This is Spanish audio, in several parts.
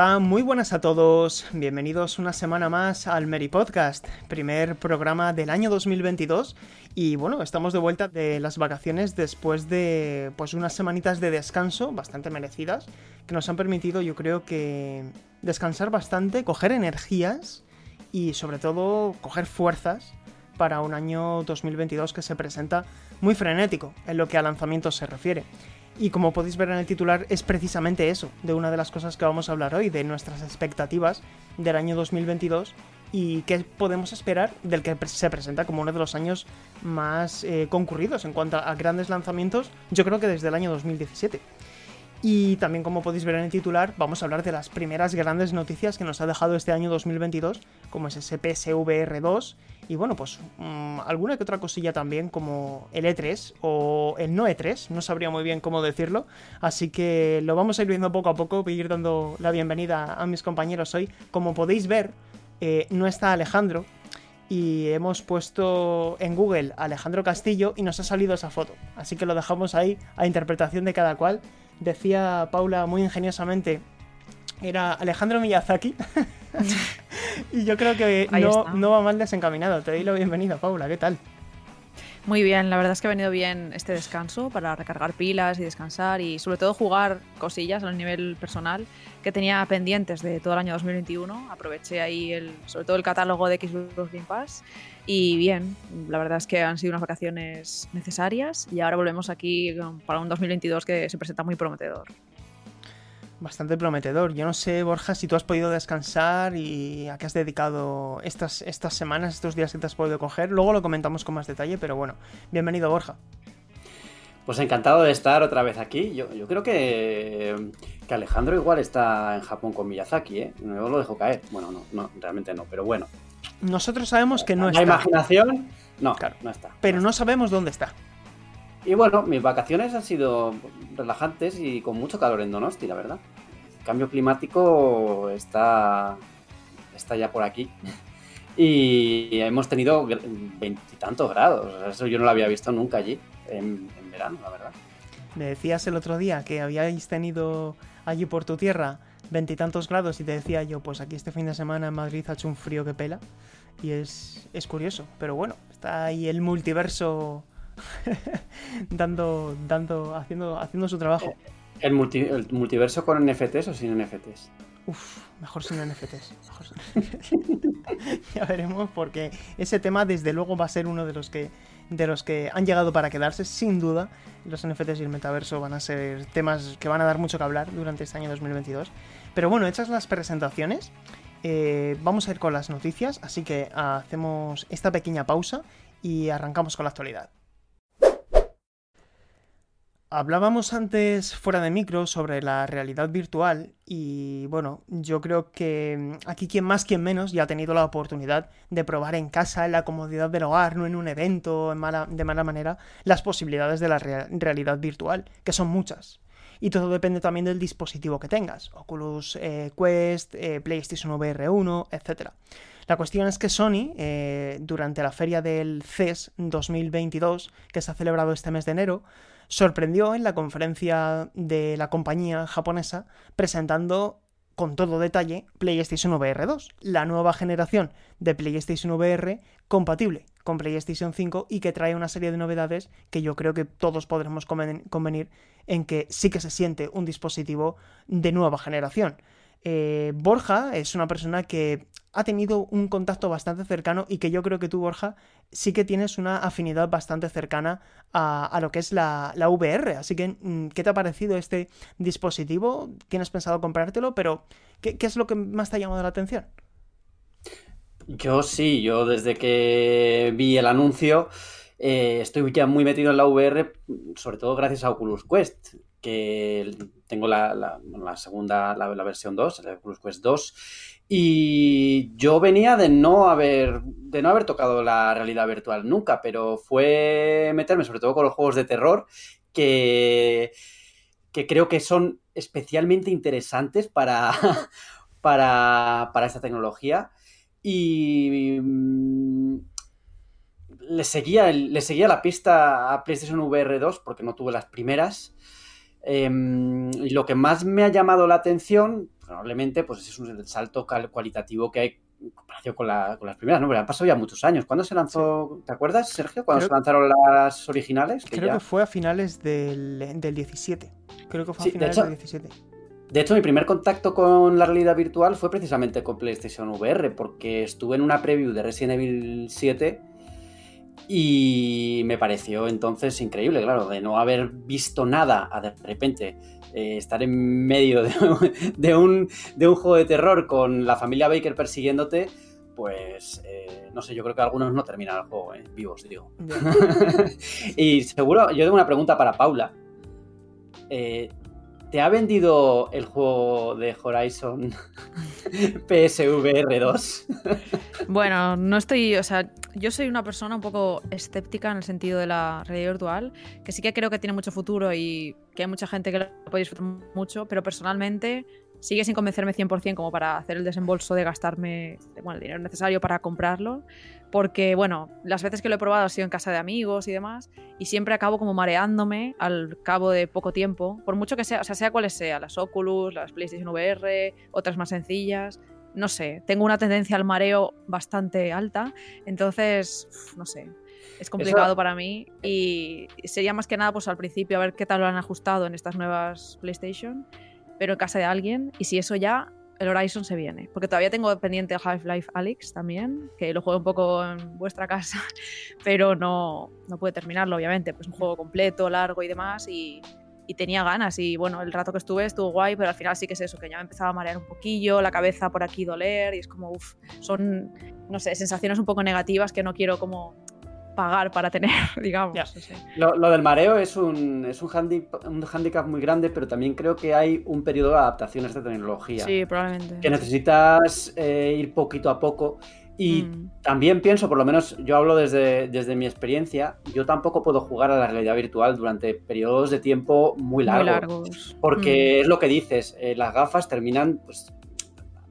Hola, muy buenas a todos. Bienvenidos una semana más al Mary Podcast, primer programa del año 2022. Y bueno, estamos de vuelta de las vacaciones después de pues unas semanitas de descanso bastante merecidas que nos han permitido, yo creo que descansar bastante, coger energías y sobre todo coger fuerzas para un año 2022 que se presenta muy frenético en lo que a lanzamientos se refiere. Y como podéis ver en el titular, es precisamente eso, de una de las cosas que vamos a hablar hoy, de nuestras expectativas del año 2022 y qué podemos esperar del que se presenta como uno de los años más eh, concurridos en cuanto a grandes lanzamientos, yo creo que desde el año 2017. Y también como podéis ver en el titular, vamos a hablar de las primeras grandes noticias que nos ha dejado este año 2022, como es ese PSVR 2 y bueno, pues mmm, alguna que otra cosilla también como el E3 o el no E3, no sabría muy bien cómo decirlo, así que lo vamos a ir viendo poco a poco, voy a ir dando la bienvenida a mis compañeros hoy. Como podéis ver, eh, no está Alejandro, y hemos puesto en Google Alejandro Castillo y nos ha salido esa foto. Así que lo dejamos ahí a interpretación de cada cual. Decía Paula muy ingeniosamente, era Alejandro Miyazaki. y yo creo que no, no, va mal desencaminado. Te doy la bienvenida, Paula. ¿Qué tal? Muy bien, la verdad es que ha venido bien este descanso para recargar pilas y descansar y sobre todo jugar cosillas a nivel personal que tenía pendientes de todo el año 2021. Aproveché ahí el, sobre todo el catálogo de Xbox Game Pass y bien, la verdad es que han sido unas vacaciones necesarias y ahora volvemos aquí para un 2022 que se presenta muy prometedor bastante prometedor. Yo no sé, Borja, si tú has podido descansar y a qué has dedicado estas, estas semanas, estos días que te has podido coger. Luego lo comentamos con más detalle, pero bueno, bienvenido, Borja. Pues encantado de estar otra vez aquí. Yo, yo creo que, que, Alejandro igual está en Japón con Miyazaki, ¿eh? No lo dejo caer. Bueno, no, no realmente no, pero bueno. Nosotros sabemos que no ¿La está. imaginación? No, claro, no está. Pero no sabemos dónde está. Y bueno, mis vacaciones han sido relajantes y con mucho calor en Donosti, la verdad. El cambio climático está, está ya por aquí. Y hemos tenido veintitantos grados. Eso yo no lo había visto nunca allí, en, verano, la verdad. Me decías el otro día que habíais tenido allí por tu tierra veintitantos grados y te decía yo, pues aquí este fin de semana en Madrid ha hecho un frío que pela. Y es, es curioso, pero bueno, está ahí el multiverso dando, dando, haciendo, haciendo su trabajo. ¿El, multi, ¿El, multiverso con NFTs o sin NFTs? Uf, mejor sin NFTs. Mejor sin... ya veremos, porque ese tema, desde luego, va a ser uno de los que de los que han llegado para quedarse, sin duda. Los NFTs y el metaverso van a ser temas que van a dar mucho que hablar durante este año 2022. Pero bueno, hechas las presentaciones, eh, vamos a ir con las noticias, así que hacemos esta pequeña pausa y arrancamos con la actualidad. Hablábamos antes fuera de micro sobre la realidad virtual y bueno, yo creo que aquí quien más, quien menos ya ha tenido la oportunidad de probar en casa, en la comodidad del hogar, no en un evento de mala manera, las posibilidades de la real, realidad virtual, que son muchas. Y todo depende también del dispositivo que tengas, Oculus eh, Quest, eh, PlayStation VR 1, etc. La cuestión es que Sony, eh, durante la feria del CES 2022, que se ha celebrado este mes de enero, sorprendió en la conferencia de la compañía japonesa presentando con todo detalle PlayStation VR 2, la nueva generación de PlayStation VR compatible con PlayStation 5 y que trae una serie de novedades que yo creo que todos podremos convenir en que sí que se siente un dispositivo de nueva generación. Eh, Borja es una persona que ha tenido un contacto bastante cercano y que yo creo que tú, Borja, sí que tienes una afinidad bastante cercana a, a lo que es la, la, VR. Así que, mm, ¿qué te ha parecido este dispositivo? ¿Tienes pensado comprártelo? Pero, ¿qué, qué es lo que más te ha llamado la atención? Yo sí, yo desde que vi el anuncio eh, estoy ya muy metido en la VR, sobre todo gracias a Oculus Quest, que tengo la, segunda, la, versión 2, el Oculus Quest 2, y yo venía de no haber de no haber tocado la realidad virtual nunca, pero fue meterme sobre todo con los juegos de terror que, que creo que son especialmente interesantes para, para, para esta tecnología. Y mm, le seguía, le seguía la pista a PlayStation VR 2 porque no tuve las primeras. Em, y lo que más me ha llamado la atención, probablemente, pues es un salto cualitativo que hay comparación con, las primeras, ¿no? Pero han pasado ya muchos años. ¿Cuándo se lanzó? ¿Te acuerdas, Sergio? ¿Cuándo se lanzaron las originales? creo que fue a finales del, 17. Creo que fue a finales del 17. De hecho, mi primer contacto con la realidad virtual fue precisamente con PlayStation VR, porque estuve en una preview de Resident Evil 7 y me pareció entonces increíble, claro, de no haber visto nada a de repente eh, estar en medio de, un, juego de terror con la familia Baker persiguiéndote, pues eh, no sé, yo creo que algunos no terminan el juego, eh, vivos, digo. y seguro, yo tengo una pregunta para Paula. ¿Te ha vendido el juego de Horizon PSVR 2? bueno, no estoy, o sea, yo soy una persona un poco escéptica en el sentido de la realidad virtual, que sí que creo que tiene mucho futuro y que hay mucha gente que lo puede disfrutar mucho, pero personalmente sigue sin convencerme 100% como para hacer el desembolso de gastarme bueno, el dinero necesario para comprarlo, porque bueno, las veces que lo he probado ha sido en casa de amigos y demás, y siempre acabo como mareándome al cabo de poco tiempo, por mucho que sea, o sea, sea cuales sea, las Oculus, las PlayStation VR, otras más sencillas, no sé, tengo una tendencia al mareo bastante alta, entonces, no sé, es complicado para mí y sería más que nada pues al principio a ver qué tal lo han ajustado en estas nuevas PlayStation pero en casa de alguien. Y si eso ya, el Horizon se viene. Porque todavía tengo pendiente Half-Life Alyx también, que lo juego un poco en vuestra casa, pero no, no pude terminarlo, obviamente. Pues un juego completo, largo y demás. Y, y tenía ganas. Y bueno, el rato que estuve estuvo guay, pero al final sí que es eso, que ya me empezaba a marear un poquillo, la cabeza por aquí doler. Y es como, uff, son, no sé, sensaciones un poco negativas que no quiero como pagar para tener, digamos. Lo, del mareo es un, es un, handicap muy grande, pero también creo que hay un periodo de adaptación a esta tecnología. Sí, probablemente. Que necesitas eh, ir poquito a poco. Y mm. también pienso, por lo menos yo hablo desde, desde mi experiencia, yo tampoco puedo jugar a la realidad virtual durante periodos de tiempo muy largos. Porque mm. es lo que dices, eh, las gafas terminan pues,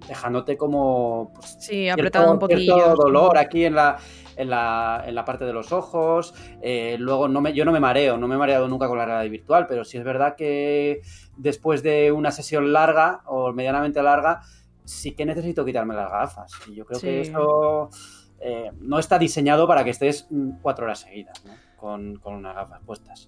dejándote como... Pues, sí, apretado un poquillo. dolor aquí en la, en la, en la parte de los ojos. Eh, luego, no me, yo no me mareo, no me he mareado nunca con la realidad virtual, pero sí es verdad que después de una sesión larga o medianamente larga, sí que necesito quitarme las gafas. Y yo creo que eso eh, no está diseñado para que estés cuatro horas seguidas con, unas gafas puestas.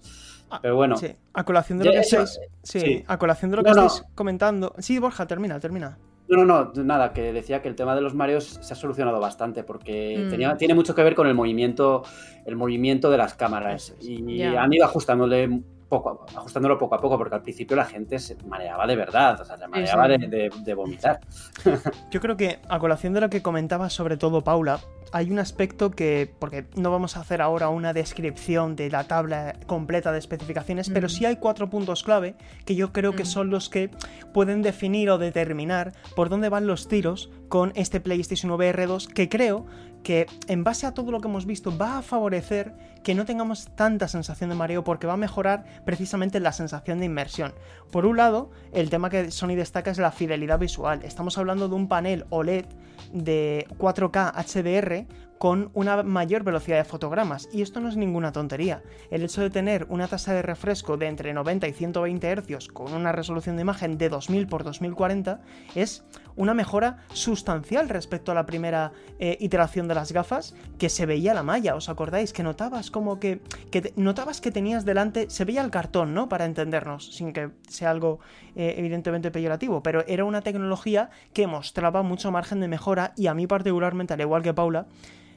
Ah, pero bueno. A colación de lo que estáis. Sí, a colación de lo que estáis comentando. Sí, Borja, termina, termina. No, no, no, nada, que decía que el tema de los mareos se ha solucionado bastante porque mm. tenía, tiene mucho que ver con el movimiento, el movimiento de las cámaras. Y han ido ajustándole poco, ajustándolo poco a poco, porque al principio la gente se mareaba de verdad, o sea, se mareaba de, de, vomitar. Yo creo que a colación de lo que comentaba sobre todo Paula, hay un aspecto que, porque no vamos a hacer ahora una descripción de la tabla completa de especificaciones, pero sí hay cuatro puntos clave que yo creo que son los que pueden definir o determinar por dónde van los tiros con este PlayStation VR 2 que creo que en base a todo lo que hemos visto va a favorecer que no tengamos tanta sensación de mareo porque va a mejorar precisamente la sensación de inmersión. Por un lado, el tema que Sony destaca es la fidelidad visual. Estamos hablando de un panel OLED de 4K HDR con una mayor velocidad de fotogramas. Y esto no es ninguna tontería. El hecho de tener una tasa de refresco de entre 90 y 120 Hz con una resolución de imagen de 2000 x 2040 es una mejora sustancial respecto a la primera eh, iteración de las gafas que se veía la malla. ¿Os acordáis? Que notabas como que, que notabas que tenías delante, se veía el cartón, ¿no? Para entendernos, sin que sea algo eh, evidentemente peyorativo, pero era una tecnología que mostraba mucho margen de mejora y a mí particularmente, al igual que Paula,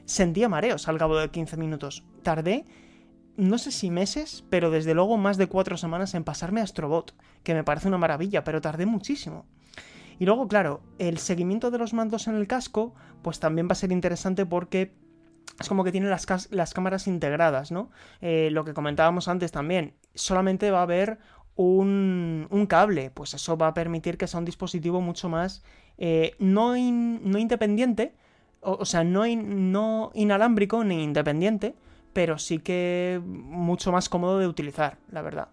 sentía mareos al cabo de 15 minutos. Tardé, no sé si meses, pero desde luego más de 4 semanas en pasarme a Astrobot, que me parece una maravilla, pero tardé muchísimo. Y luego, claro, el seguimiento de los mandos en el casco, pues también va a ser interesante porque es como que tiene las, las cámaras integradas, ¿no? Eh, lo que comentábamos antes también, solamente va a haber un, un, cable, pues eso va a permitir que sea un dispositivo mucho más eh, no, no, independiente, o, sea, no, inalámbrico ni independiente, pero sí que mucho más cómodo de utilizar, la verdad.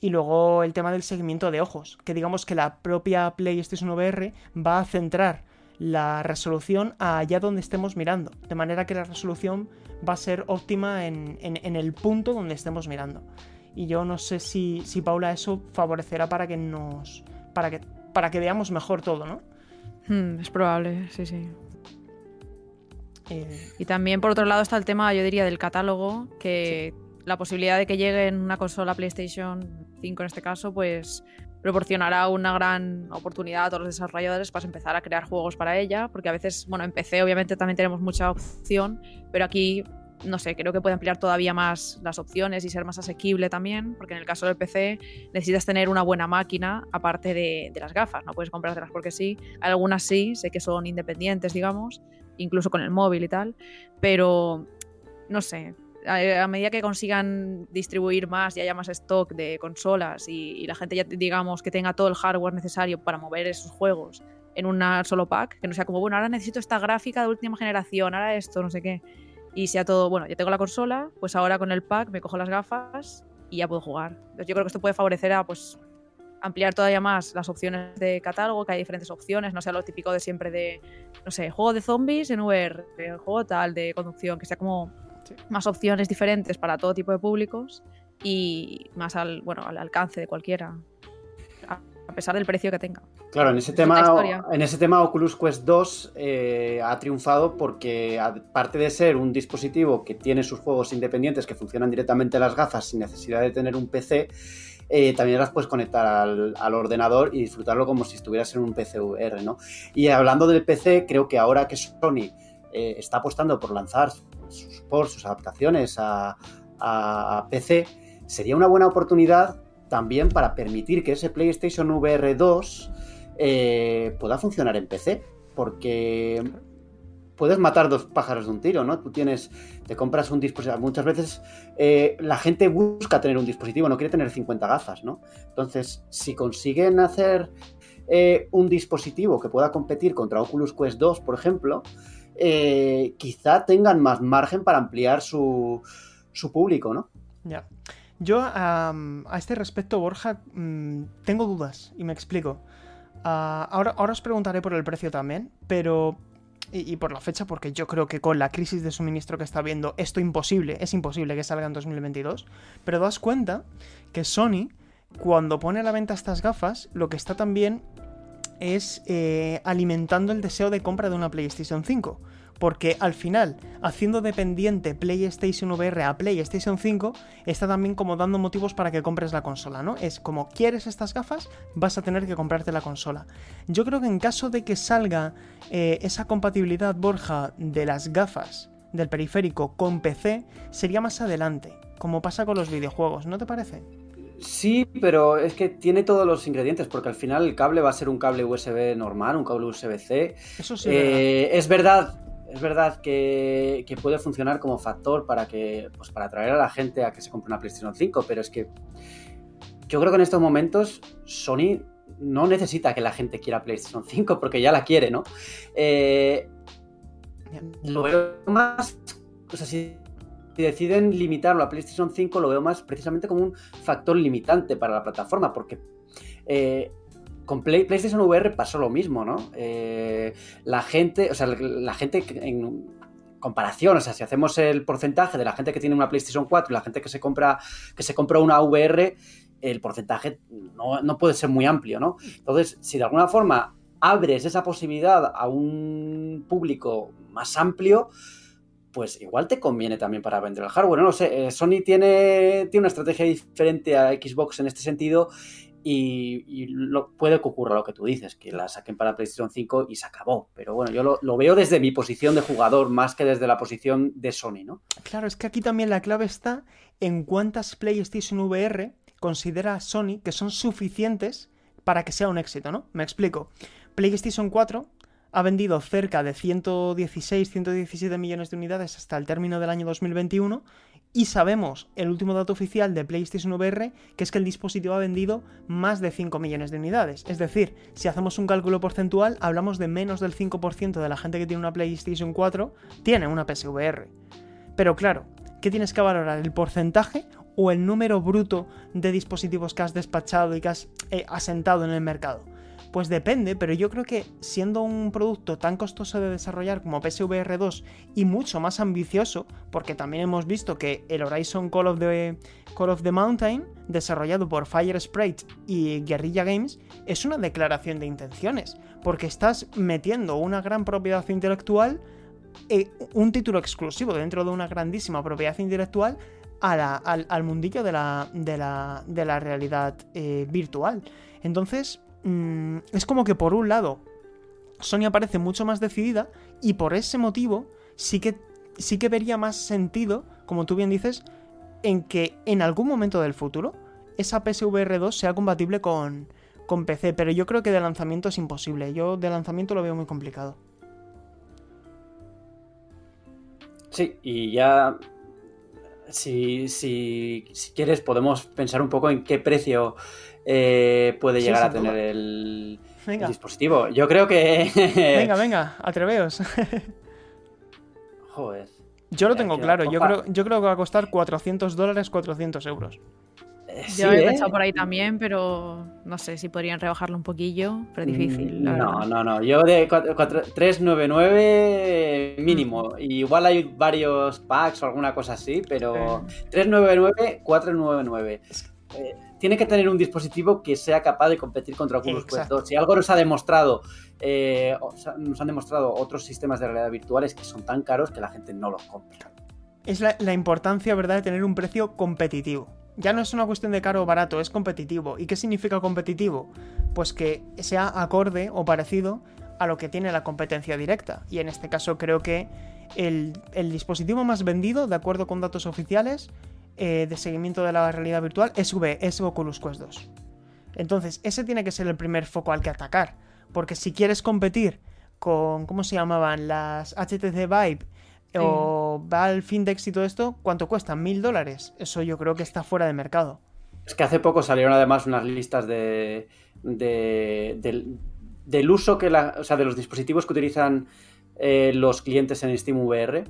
Y luego el tema del seguimiento de ojos, que digamos que la propia PlayStation VR va a centrar la resolución allá donde estemos mirando, de manera que la resolución va a ser óptima en, el punto donde estemos mirando. Y yo no sé si, Paula eso favorecerá para que nos. para que, para que veamos mejor todo, ¿no? Hmm, es probable, sí, sí. Eh, y también por otro lado está el tema, yo diría, del catálogo, que la posibilidad de que llegue en una consola PlayStation 5 en este caso, pues proporcionará una gran oportunidad a todos los desarrolladores para empezar a crear juegos para ella, porque a veces, bueno, en PC obviamente también tenemos mucha opción, pero aquí, no sé, creo que puede ampliar todavía más las opciones y ser más asequible también, porque en el caso del PC necesitas tener una buena máquina aparte de, de las gafas, no puedes comprártelas porque sí, algunas sí, sé que son independientes, digamos, incluso con el móvil y tal, pero no sé, a, medida que consigan distribuir más y haya más stock de consolas y, la gente ya digamos que tenga todo el hardware necesario para mover esos juegos en un solo pack, que no sea como, bueno, ahora necesito esta gráfica de última generación, ahora esto, no sé qué, y sea todo, bueno, ya tengo la consola, pues ahora con el pack me cojo las gafas y ya puedo jugar. Entonces yo creo que esto puede favorecer a, pues, ampliar todavía más las opciones de catálogo, que hay diferentes opciones, no sea lo típico de siempre de, no sé, juego de zombies en VR, juego tal de conducción, que sea como más opciones diferentes para todo tipo de públicos y más al, bueno, al alcance de cualquiera, a pesar del precio que tenga. Claro, en ese, tema, en ese tema Oculus Quest 2 eh, ha triunfado porque aparte de ser un dispositivo que tiene sus juegos independientes que funcionan directamente en las gafas sin necesidad de tener un PC, eh, también las puedes conectar al, ordenador y disfrutarlo como si estuvieras en un PC VR, ¿no? Y hablando del PC, creo que ahora que Sony eh, está apostando por lanzar sus ports, sus adaptaciones a, PC, sería una buena oportunidad también para permitir que ese PlayStation VR 2 eh, pueda funcionar en PC, porque puedes matar dos pájaros de un tiro, ¿no? Tú tienes, te compras un dispositivo, muchas veces eh, la gente busca tener un dispositivo, no quiere tener 50 gafas, ¿no? Entonces, si consiguen hacer un dispositivo que pueda competir contra Oculus Quest 2, por ejemplo, eh, quizá tengan más margen para ampliar su, público, ¿no? Ya. Yo a este respecto, Borja, mm, tengo dudas y me explico. Ah, ahora, ahora os preguntaré por el precio también, pero y, por la fecha, porque yo creo que con la crisis de suministro que está habiendo, esto imposible, es imposible que salga en 2022. Pero das cuenta que Sony, cuando pone a la venta estas gafas, lo que está también es eh, alimentando el deseo de compra de una PlayStation 5. Porque al final, haciendo dependiente PlayStation VR a PlayStation 5, está también como dando motivos para que compres la consola, ¿no? Es como, ¿quieres estas gafas? Vas a tener que comprarte la consola. Yo creo que en caso de que salga eh, esa compatibilidad, Borja, de las gafas del periférico con PC, sería más adelante, como pasa con los videojuegos, ¿no te parece? Sí, pero es que tiene todos los ingredientes, porque al final el cable va a ser un cable USB normal, un cable USB-C. Eso sí. Eh, es verdad, es verdad que, puede funcionar como factor para que, pues para atraer a la gente a que se compre una PlayStation 5, pero es que yo creo que en estos momentos Sony no necesita que la gente quiera PlayStation 5 porque ya la quiere, ¿no? Eh, lo veo más, o sea, si deciden limitarlo a PlayStation 5, lo veo más precisamente como un factor limitante para la plataforma, porque eh, con PlayStation VR pasó lo mismo, ¿no? Eh, la gente, o sea, la gente en comparación, o sea, si hacemos el porcentaje de la gente que tiene una PlayStation 4 y la gente que se compra, que se compra una VR, el porcentaje no, no puede ser muy amplio, ¿no? Entonces, si de alguna forma abres esa posibilidad a un público más amplio, pues igual te conviene también para vender el hardware. No lo sé, eh, Sony tiene, tiene una estrategia diferente a Xbox en este sentido y, puede que ocurra lo que tú dices, que la saquen para PlayStation 5 y se acabó. Pero bueno, yo lo, veo desde mi posición de jugador más que desde la posición de Sony, ¿no? Claro, es que aquí también la clave está en cuántas PlayStation VR considera Sony que son suficientes para que sea un éxito, ¿no? Me explico. PlayStation 4 ha vendido cerca de 116, 117 millones de unidades hasta el término del año 2021 y sabemos, el último dato oficial de PlayStation VR, que es que el dispositivo ha vendido más de 5 millones de unidades. Es decir, si hacemos un cálculo porcentual, hablamos de menos del 5% de la gente que tiene una PlayStation 4 tiene una PSVR. Pero claro, ¿qué tienes que valorar? ¿El porcentaje o el número bruto de dispositivos que has despachado y que has eh, asentado en el mercado? Pues depende, pero yo creo que siendo un producto tan costoso de desarrollar como PSVR 2 y mucho más ambicioso, porque también hemos visto que el Horizon Call of the, Call of the Mountain, desarrollado por Fire Sprite y Guerrilla Games, es una declaración de intenciones, porque estás metiendo una gran propiedad intelectual, eh, un título exclusivo dentro de una grandísima propiedad intelectual al, mundillo de la, de la, realidad eh, virtual. Entonces, Mm, es como que por un lado Sony parece mucho más decidida y por ese motivo sí que, sí que vería más sentido, como tú bien dices, en que en algún momento del futuro esa PSVR 2 sea compatible con, con PC, pero yo creo que de lanzamiento es imposible. Yo de lanzamiento lo veo muy complicado. Sí, y ya si, si, si, quieres podemos pensar un poco en qué precio eh, puede llegar a tener el, dispositivo. Yo creo que. venga, venga, atreveos. Joder. Yo lo tengo claro, yo creo, yo creo que va a costar 400 dólares, 400 euros. Eh, yo he ¿eh? pensado por ahí también, pero no sé si podrían rebajarlo un poquillo, pero difícil. Mm, no, no, no. Yo de 399 mínimo. igual hay varios packs o alguna cosa así, pero 399, 499 tiene que tener un dispositivo que sea capaz de competir contra Oculus Quest 2. Si algo nos ha demostrado, eh, nos han demostrado otros sistemas de realidad virtuales que son tan caros que la gente no los compra. Es la, importancia, ¿verdad?, de tener un precio competitivo. Ya no es una cuestión de caro o barato, es competitivo. ¿Y qué significa competitivo? Pues que sea acorde o parecido a lo que tiene la competencia directa. Y en este caso creo que el, el dispositivo más vendido, de acuerdo con datos oficiales, eh, de seguimiento de la realidad virtual es, v, es Oculus Quest 2. Entonces, ese tiene que ser el primer foco al que atacar. Porque si quieres competir con, ¿cómo se llamaban? Las HTC Vive o Valve Index y todo esto, ¿cuánto cuesta? ¿Mil dólares? Eso yo creo que está fuera de mercado. Es que hace poco salieron además unas listas de, del, uso que la, o sea, de los dispositivos que utilizan eh, los clientes en SteamVR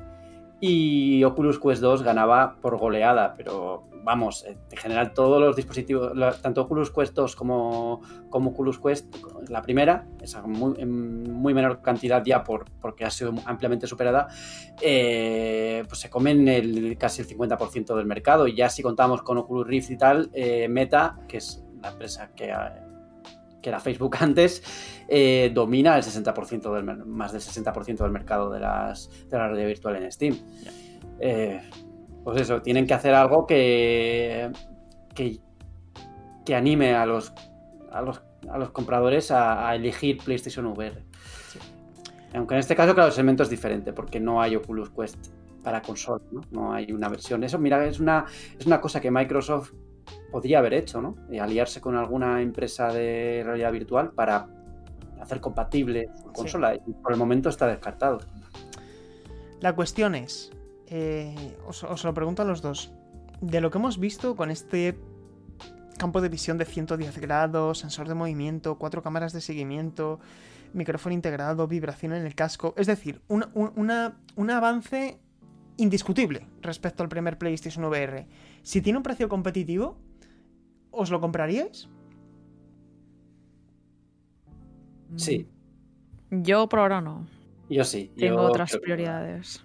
y Oculus Quest 2 ganaba por goleada, pero vamos, en general todos los dispositivos, tanto Oculus Quest 2 como, como Oculus Quest, la primera, esa muy, en muy menor cantidad ya por, porque ha sido ampliamente superada, eh, pues se comen el, casi el 50% del mercado. Y ya si contamos con Oculus Rift y tal, eh, Meta, que es la empresa que, que era Facebook antes, eh, domina el 60% del, más del 60% del mercado de, las, de la realidad virtual en Steam. Eh, pues eso, tienen que hacer algo que, que, anime a los, a los, a los compradores a, elegir PlayStation VR. Aunque en este caso, claro, el segmento es diferente, porque no hay Oculus Quest para consola, ¿no? No hay una versión. Eso, mira, es una, es una cosa que Microsoft podría haber hecho, ¿no? Y aliarse con alguna empresa de realidad virtual para hacer compatible su consola. Y por el momento está descartado. La cuestión es, eh, os, lo pregunto a los dos, de lo que hemos visto con este campo de visión de 110 grados, sensor de movimiento, cuatro cámaras de seguimiento, micrófono integrado, vibración en el casco, es decir, un avance indiscutible respecto al primer PlayStation VR. Si tiene un precio competitivo, ¿os lo compraríais? Sí. Yo por ahora no. Yo sí. Tengo otras prioridades.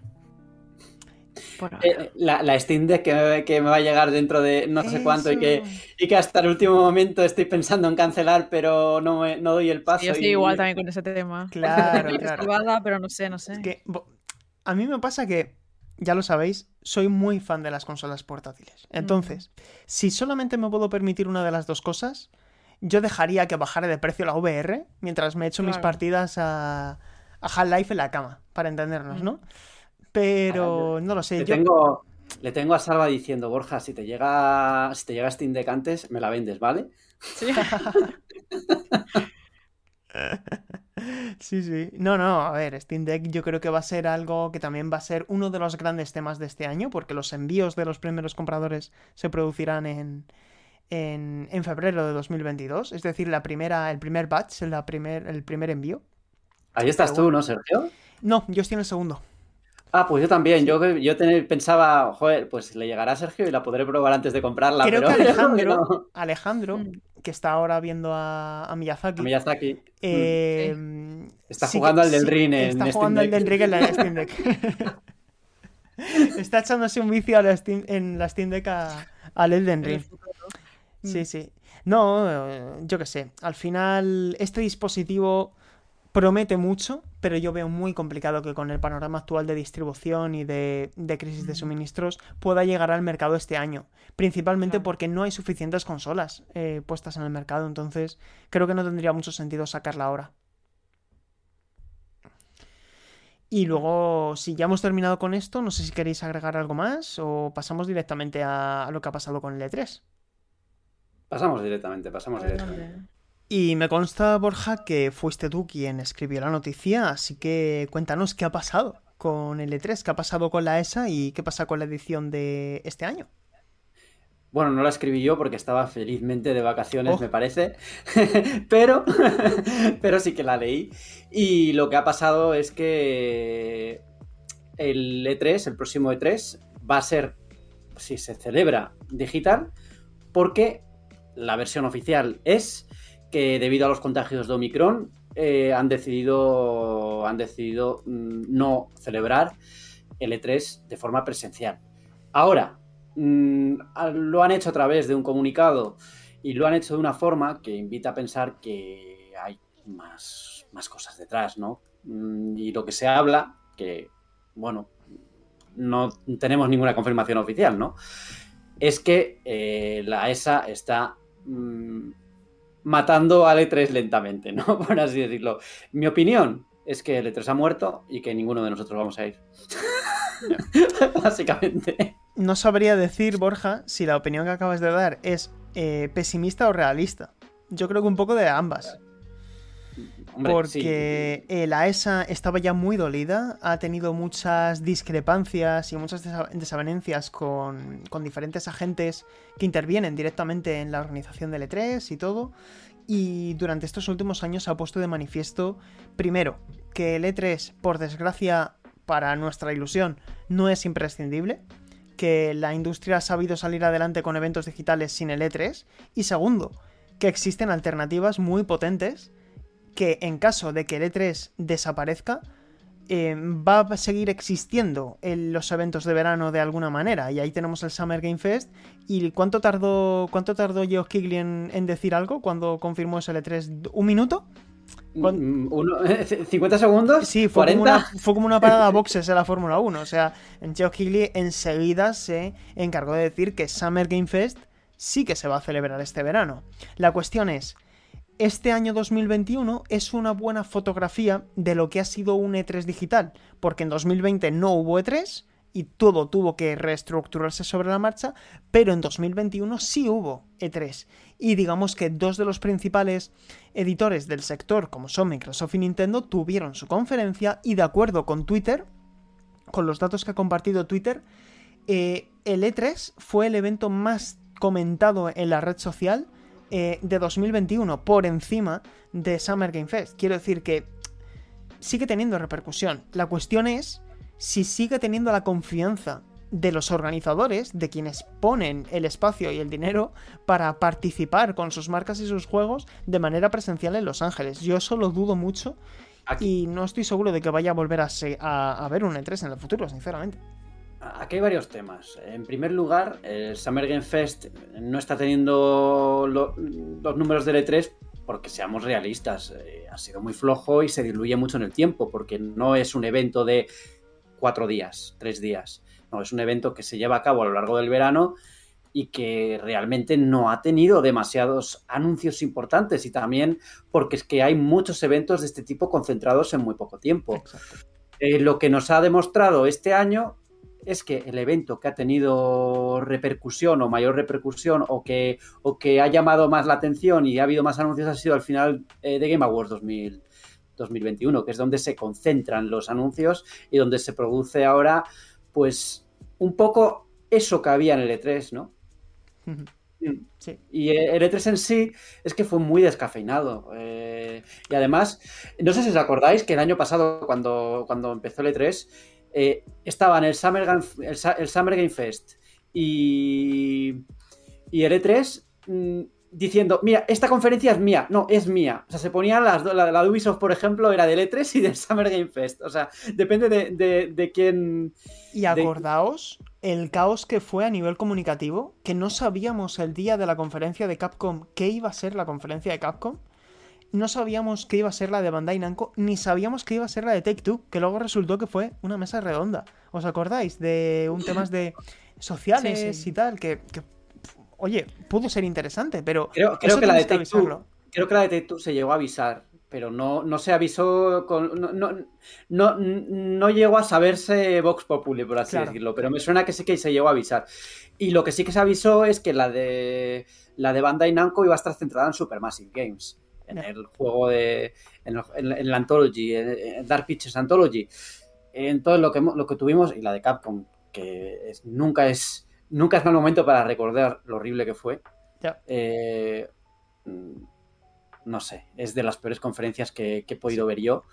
Eh, la, Steam Deck que me, va a llegar dentro de no sé cuánto y que, y que hasta el último momento estoy pensando en cancelar, pero no, no doy el paso. yo estoy igual también con ese tema. Claro, claro. pero no sé, no sé. a mí me pasa que ya lo sabéis, soy muy fan de las consolas portátiles. Entonces, si solamente me puedo permitir una de las dos cosas, yo dejaría que bajara de precio la VR mientras me echo mis partidas a, a Half-Life en la cama, para entendernos, ¿no? Pero no lo sé. Le, tengo, le tengo a Salva diciendo, Borja, si te llega, si te llega Steam Deck antes, me la vendes, ¿vale? Sí. Sí, sí. No, no, a ver, Steam Deck yo creo que va a ser algo que también va a ser uno de los grandes temas de este año, porque los envíos de los primeros compradores se producirán en, en, en febrero de 2022, es decir, la primera, el primer batch, la primer, el primer envío. Ahí estás tú, ¿no, Sergio? No, yo estoy en el segundo. Ah, pues yo también. Yo, yo pensaba, joder, pues le llegará a Sergio y la podré probar antes de comprarla. Creo pero que Alejandro, Alejandro, Mm. Que está ahora viendo a, a Miyazaki, A Miyazaki. eh, Está sí jugando al del sí, Ring en Está jugando al del Ring en la Steam Deck. está echándose un vicio a la Steam- en la Steam Deck a- al Elden Ring. Sí, sí. No, eh, yo qué sé. Al final, este dispositivo promete mucho, pero yo veo muy complicado que con el panorama actual de distribución y de, de crisis de suministros pueda llegar al mercado este año. Principalmente Claro. porque no hay suficientes consolas eh, puestas en el mercado, entonces creo que no tendría mucho sentido sacarla ahora. Y luego, si ya hemos terminado con esto, no sé si queréis agregar algo más o pasamos directamente a, a lo que ha pasado con el E3. Pasamos directamente, pasamos directamente. Y me consta, Borja, que fuiste tú quien escribió la noticia, así que cuéntanos qué ha pasado con el E3, qué ha pasado con la ESA y qué pasa con la edición de este año. Bueno, no la escribí yo porque estaba felizmente de vacaciones, Oh. me parece. pero, pero sí que la leí. Y lo que ha pasado es que el E3, el próximo E3, va a ser, si se celebra digital, porque la versión oficial es que debido a los contagios de Omicron eh, han decidido, han decidido mm, no celebrar el E3 de forma presencial. Ahora, mm, lo han hecho a través de un comunicado y lo han hecho de una forma que invita a pensar que hay más, más cosas detrás, ¿no? Mm, Y lo que se habla, que, bueno, no tenemos ninguna confirmación oficial, ¿no? Es que eh, la ESA está matando al E3 lentamente, ¿no? Por así decirlo. Mi opinión es que el E3 ha muerto y que ninguno de nosotros vamos a ir. Básicamente. No sabría decir, Borja, si la opinión que acabas de dar es eh, pesimista o realista. Yo creo que un poco de ambas. Porque eh, la ESA estaba ya muy dolida, ha tenido muchas discrepancias y muchas desa- desavenencias con, con diferentes agentes que intervienen directamente en la organización del E3 y todo. Y durante estos últimos años ha puesto de manifiesto, primero, que el E3, por desgracia, para nuestra ilusión, no es imprescindible, que la industria ha sabido salir adelante con eventos digitales sin el E3, y segundo, que existen alternativas muy potentes que en caso de que el E3 desaparezca, eh, va a seguir existiendo en los eventos de verano de alguna manera. Y ahí tenemos el Summer Game Fest. ¿Y cuánto tardó, cuánto tardó Geoff Keighley en, en decir algo cuando confirmó ese E3? ¿Un minuto? cuan- Mm, uno- ¿50 segundos? Sí, fue como, ¿40? una, fue como una parada a boxes en la Fórmula 1. O sea, Geoff Keighley enseguida se encargó de decir que Summer Game Fest sí que se va a celebrar este verano. La cuestión es, este año 2021 es una buena fotografía de lo que ha sido un E3 digital, porque en 2020 no hubo E3 y todo tuvo que reestructurarse sobre la marcha, pero en 2021 sí hubo E3. Y digamos que dos de los principales editores del sector, como son Microsoft y Nintendo, tuvieron su conferencia y de acuerdo con Twitter, con los datos que ha compartido Twitter, eh, el E3 fue el evento más comentado en la red social eh, de 2021 por encima de Summer Game Fest. Quiero decir que sigue teniendo repercusión. La cuestión es si sigue teniendo la confianza de los organizadores, de quienes ponen el espacio y el dinero para participar con sus marcas y sus juegos de manera presencial en Los Ángeles. Yo eso lo dudo mucho Aquí, y no estoy seguro de que vaya a volver a, a, a ver un E3 en el futuro, sinceramente. Aquí hay varios temas. En primer lugar, el Summer Game Fest no está teniendo lo- los números del E3 porque seamos realistas. eh, ha sido muy flojo y se diluye mucho en el tiempo porque no es un evento de cuatro días, tres días. No, es un evento que se lleva a cabo a lo largo del verano y que realmente no ha tenido demasiados anuncios importantes y también porque es que hay muchos eventos de este tipo concentrados en muy poco tiempo. Eh, lo que nos ha demostrado este año es que el evento que ha tenido repercusión o mayor repercusión o que, o que ha llamado más la atención y ha habido más anuncios ha sido al final eh, de Game Awards 2000, 2021, que es donde se concentran los anuncios y donde se produce ahora, pues, un poco eso que había en el E3, ¿no? Sí. Y el E3 en sí es que fue muy descafeinado. Eh, y además, no sé si os acordáis que el año pasado, cuando, cuando empezó el E3, eh, estaba en el Summer, Game, el, Summer Game Fest y, y el E3 mm, diciendo, mira, esta conferencia es mía, no, es mía. O sea, se ponían las la, la, de Ubisoft, por ejemplo, era del E3 y del Summer Game Fest. O sea, depende de, de, quién... Y acordaos el caos que fue a nivel comunicativo, que no sabíamos el día de la conferencia de Capcom qué iba a ser la conferencia de Capcom. No sabíamos qué iba a ser la de Bandai Namco, ni sabíamos qué iba a ser la de Take Two, que luego resultó que fue una mesa redonda. ¿Os acordáis? De un temas de sociales y tal, que, oye, pudo ser interesante, pero creo, que la de Take Two, creo que la de Take Two se llegó a avisar pero no, no se avisó, con, no, no, no, llegó a saberse Vox Populi, por así decirlo, pero me suena que sí que se llegó a avisar. Y lo que sí que se avisó es que la de la de Bandai Namco iba a estar centrada en Supermassive Games, en el juego de, en, la Anthology, en, Dark Pictures Anthology, en todo lo que, lo que tuvimos, y la de Capcom, que nunca es nunca es mal momento para recordar lo horrible que fue. Eh, no sé, es de las peores conferencias que, he podido ver yo.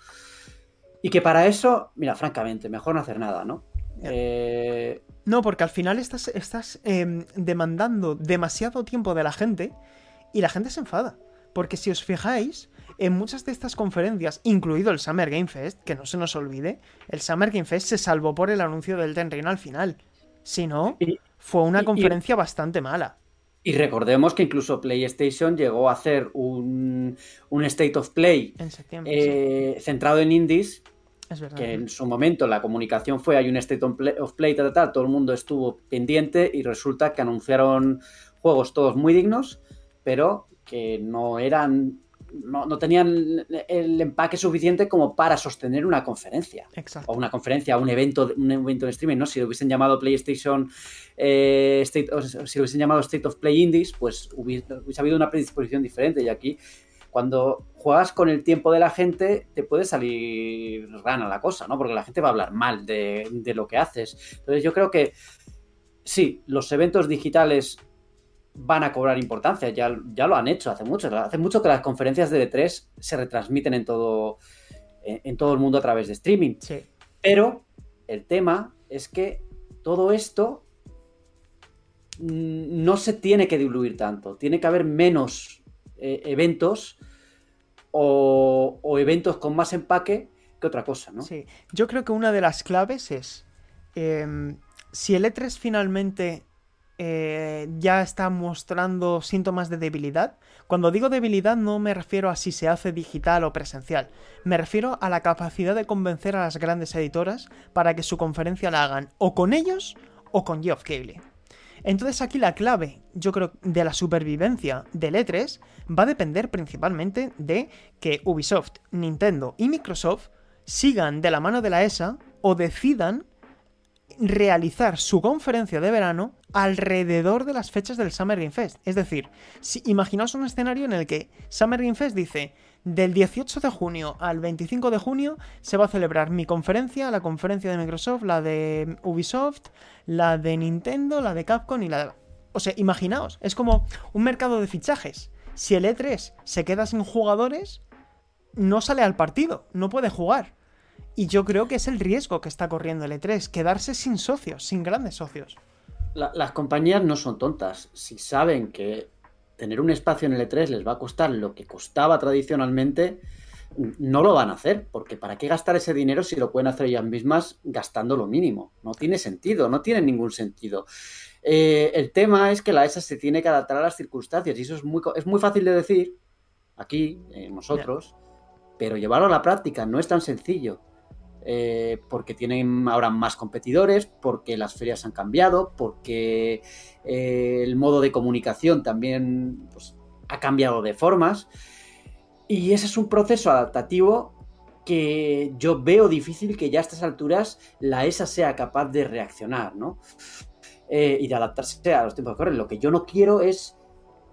Y que para eso, mira, francamente, mejor no hacer nada, ¿no? Eh, no, porque al final estás, estás em, demandando demasiado tiempo de la gente y la gente se enfada. Porque si os fijáis, en muchas de estas conferencias, incluido el Summer Game Fest, que no se nos olvide, el Summer Game Fest se salvó por el anuncio del Ten Ring al final. Si no, fue una conferencia bastante mala. Y recordemos que incluso PlayStation llegó a hacer un, State of Play eh, centrado en indies. Que en su momento la comunicación fue hay un State of Play, tal, tal, todo el mundo estuvo pendiente y resulta que anunciaron juegos todos muy dignos, pero que no eran no, tenían el empaque suficiente como para sostener una conferencia. Exacto. O una conferencia, un evento, un evento de streaming, ¿no? Si lo hubiesen llamado PlayStation eh, State, o si lo hubiesen llamado State of Play Indies, pues hubiese, habido una predisposición diferente. Y aquí, cuando juegas con el tiempo de la gente, te puede salir rana la cosa, ¿no? Porque la gente va a hablar mal de, de lo que haces. Entonces yo creo que sí, los eventos digitales van a cobrar importancia. Ya, ya lo han hecho hace mucho. Hace mucho que las conferencias de D3 se retransmiten en todo, en, todo el mundo a través de streaming. Pero el tema es que todo esto no se tiene que diluir tanto. Tiene que haber menos eh, eventos o, eventos con más empaque que otra cosa, ¿no? Sí. Yo creo que una de las claves es em, si el E3 finalmente eh, ya está mostrando síntomas de debilidad. Cuando digo debilidad no me refiero a si se hace digital o presencial, me refiero a la capacidad de convencer a las grandes editoras para que su conferencia la hagan o con ellos o con Geoff Keighley. Entonces aquí la clave, yo creo, de la supervivencia del E3 va a depender principalmente de que Ubisoft, Nintendo y Microsoft sigan de la mano de la ESA o decidan realizar su conferencia de verano alrededor de las fechas del Summer Game Fest. Es decir, si, imaginaos un escenario en el que Summer Game Fest dice del 18 de junio al 25 de junio se va a celebrar mi conferencia, la conferencia de Microsoft, la de Ubisoft, la de Nintendo, la de Capcom y la de... O sea, imaginaos, es como un mercado de fichajes. Si el E3 se queda sin jugadores, no sale al partido, no puede jugar. Y yo creo que es el riesgo que está corriendo el E3, quedarse sin socios, sin grandes socios. las compañías no son tontas. Si saben que tener un espacio en el E3 les va a costar lo que costaba tradicionalmente, no lo van a hacer, porque ¿para qué gastar ese dinero si lo pueden hacer ellas mismas gastando lo mínimo? No tiene sentido, no tiene ningún sentido. Eh, el tema es que la ESA se tiene que adaptar a las circunstancias y eso es muy, es muy fácil de decir aquí, eh, nosotros, pero llevarlo a la práctica no es tan sencillo. Eh, porque tienen ahora más competidores, porque las ferias han cambiado, porque eh, el modo de comunicación también pues, ha cambiado de formas. Y ese es un proceso adaptativo que yo veo difícil que ya a estas alturas la ESA sea capaz de reaccionar, ¿no? Eh, y de adaptarse a los tiempos que corren. Lo que yo no quiero es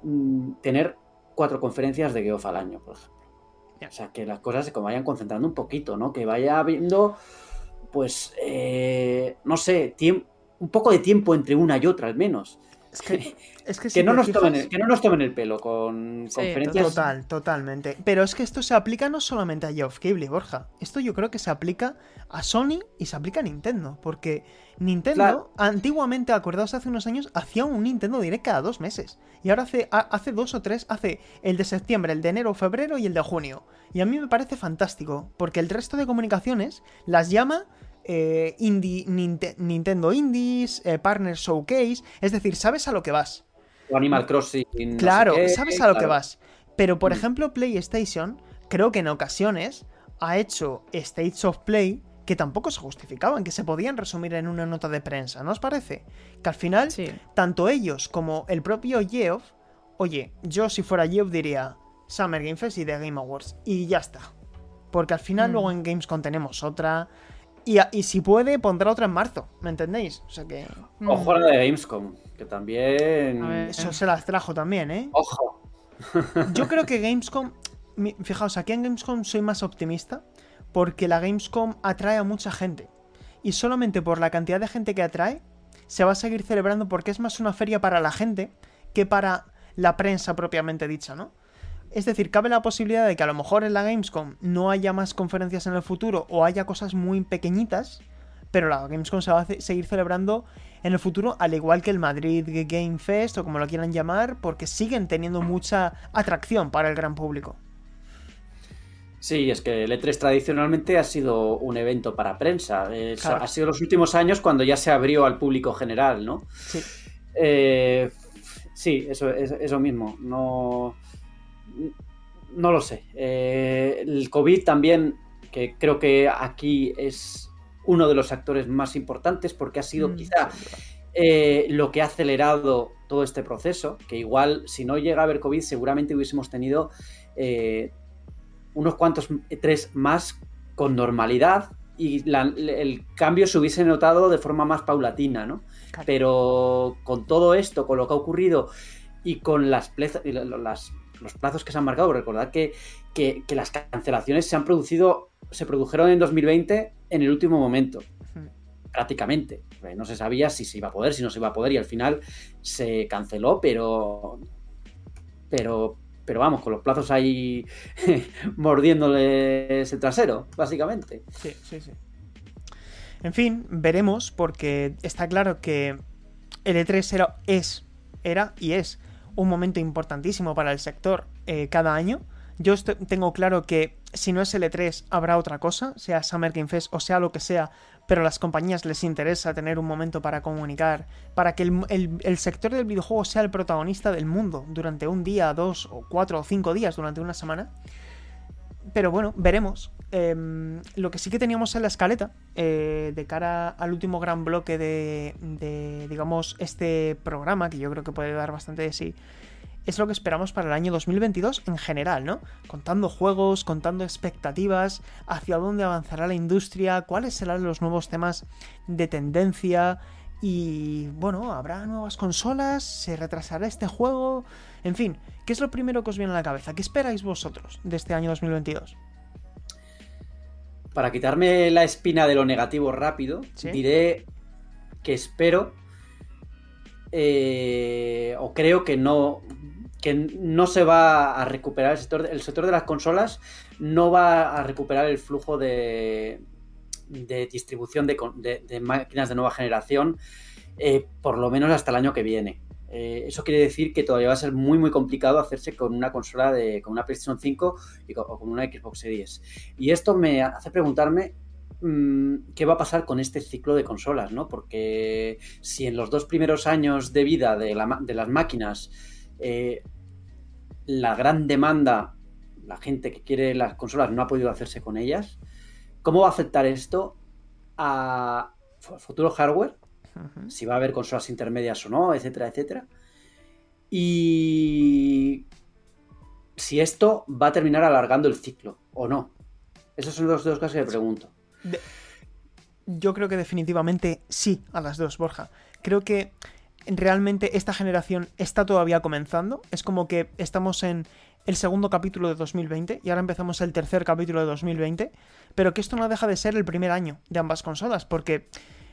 mm, tener cuatro conferencias de Geoff al año, por ejemplo. O sea, que las cosas se vayan concentrando un poquito, ¿no? Que vaya habiendo, pues, eh, no sé, un poco de tiempo entre una y otra al menos. Es que, es que, que, no nos tomen el, que, no nos tomen el, pelo con conferencias. Total, totalmente. Pero es que esto se aplica no solamente a Geoff Keighley, Borja. Esto yo creo que se aplica a Sony y se aplica a Nintendo. Porque Nintendo, antiguamente, acordaos, hace unos años, hacía un Nintendo Direct cada dos meses. Y ahora hace, hace dos o tres, hace el de septiembre, el de enero, febrero y el de junio. Y a mí me parece fantástico. Porque el resto de comunicaciones las llama eh, Nintendo Indies, eh, Partner Showcase, es decir, sabes a lo que vas. O Animal Crossing. claro, sabes a lo que vas. Pero, por mm. ejemplo, PlayStation, creo que en ocasiones ha hecho States of Play que tampoco se justificaban, que se podían resumir en una nota de prensa, ¿no os parece? Que al final, tanto ellos como el propio Geoff, oye, yo si fuera Geoff diría Summer Game Fest y The Game Awards, y ya está. Porque al final mm. luego en Gamescom tenemos otra, y, si puede, pondrá otra en marzo, ¿me entendéis? O sea que. Ojo a la de Gamescom, que también. Eso se las trajo también, ¿eh? Ojo. Yo creo que Gamescom. Fijaos, aquí en Gamescom soy más optimista. Porque la Gamescom atrae a mucha gente. Y solamente por la cantidad de gente que atrae, se va a seguir celebrando porque es más una feria para la gente que para la prensa propiamente dicha, ¿no? Es decir, cabe la posibilidad de que a lo mejor en la Gamescom no haya más conferencias en el futuro o haya cosas muy pequeñitas, pero la Gamescom se va a seguir celebrando en el futuro, al igual que el Madrid Game Fest o como lo quieran llamar, porque siguen teniendo mucha atracción para el gran público. Sí, es que el E3 tradicionalmente ha sido un evento para prensa. Ha sido los últimos años cuando ya se abrió al público general, ¿no? Sí. Eh, sí, eso, es eso mismo. No no lo sé. Eh, el COVID también, que creo que aquí es uno de los actores más importantes porque ha sido mm, quizá eh, lo que ha acelerado todo este proceso, que igual si no llega a haber COVID seguramente hubiésemos tenido eh, unos cuantos tres más con normalidad y el cambio se hubiese notado de forma más paulatina, ¿no? Pero con todo esto, con lo que ha ocurrido y con las, las los plazos que se han marcado. Recordad que, que, las cancelaciones se han producido, se produjeron en 2020 en el último momento. Prácticamente. No se sabía si se iba a poder, si no se iba a poder, y al final se canceló, pero. Pero. Pero vamos, con los plazos ahí mordiéndoles el trasero, básicamente. Sí, sí, sí. En fin, veremos, porque está claro que el E3 era, es, era y es un momento importantísimo para el sector eh, cada año. Yo tengo claro que si no es L3 habrá otra cosa, sea Summer Game Fest o sea lo que sea, pero a las compañías les interesa tener un momento para comunicar, para que el, sector del videojuego sea el protagonista del mundo durante un día, dos o cuatro o cinco días durante una semana. Pero bueno, veremos. Em, lo que sí que teníamos en la escaleta, eh, de cara al último gran bloque de, de, digamos, este programa, que yo creo que puede dar bastante de sí, es lo que esperamos para el año 2022 en general, ¿no? Contando juegos, contando expectativas, hacia dónde avanzará la industria, cuáles serán los nuevos temas de tendencia y, bueno, habrá nuevas consolas, se retrasará este juego, en fin, ¿qué es lo primero que os viene a la cabeza? ¿Qué esperáis vosotros de este año 2022? Para quitarme la espina de lo negativo rápido, diré que espero eh, o creo que no que no se va a recuperar el sector, el sector de las consolas no va a recuperar el flujo de, de distribución de, máquinas de nueva generación eh, por lo menos hasta el año que viene. Eh, eso quiere decir que todavía va a ser muy muy complicado hacerse con una consola de con una PlayStation 5 y con, o con una Xbox Series. Y esto me hace preguntarme mm, qué va a pasar con este ciclo de consolas, ¿no? Porque si en los dos primeros años de vida de, las máquinas eh, la gran demanda, la gente que quiere las consolas no ha podido hacerse con ellas. ¿Cómo va a afectar esto a futuro hardware? Si va a haber consolas intermedias o no, etcétera, etcétera. Y si esto va a terminar alargando el ciclo o no. Esos son los dos casos que pregunto. Yo creo que definitivamente sí a las dos, Borja. Creo que realmente esta generación está todavía comenzando. Es como que estamos en, el segundo capítulo de 2020 y ahora empezamos el tercer capítulo de 2020, pero que esto no deja de ser el primer año de ambas consolas, porque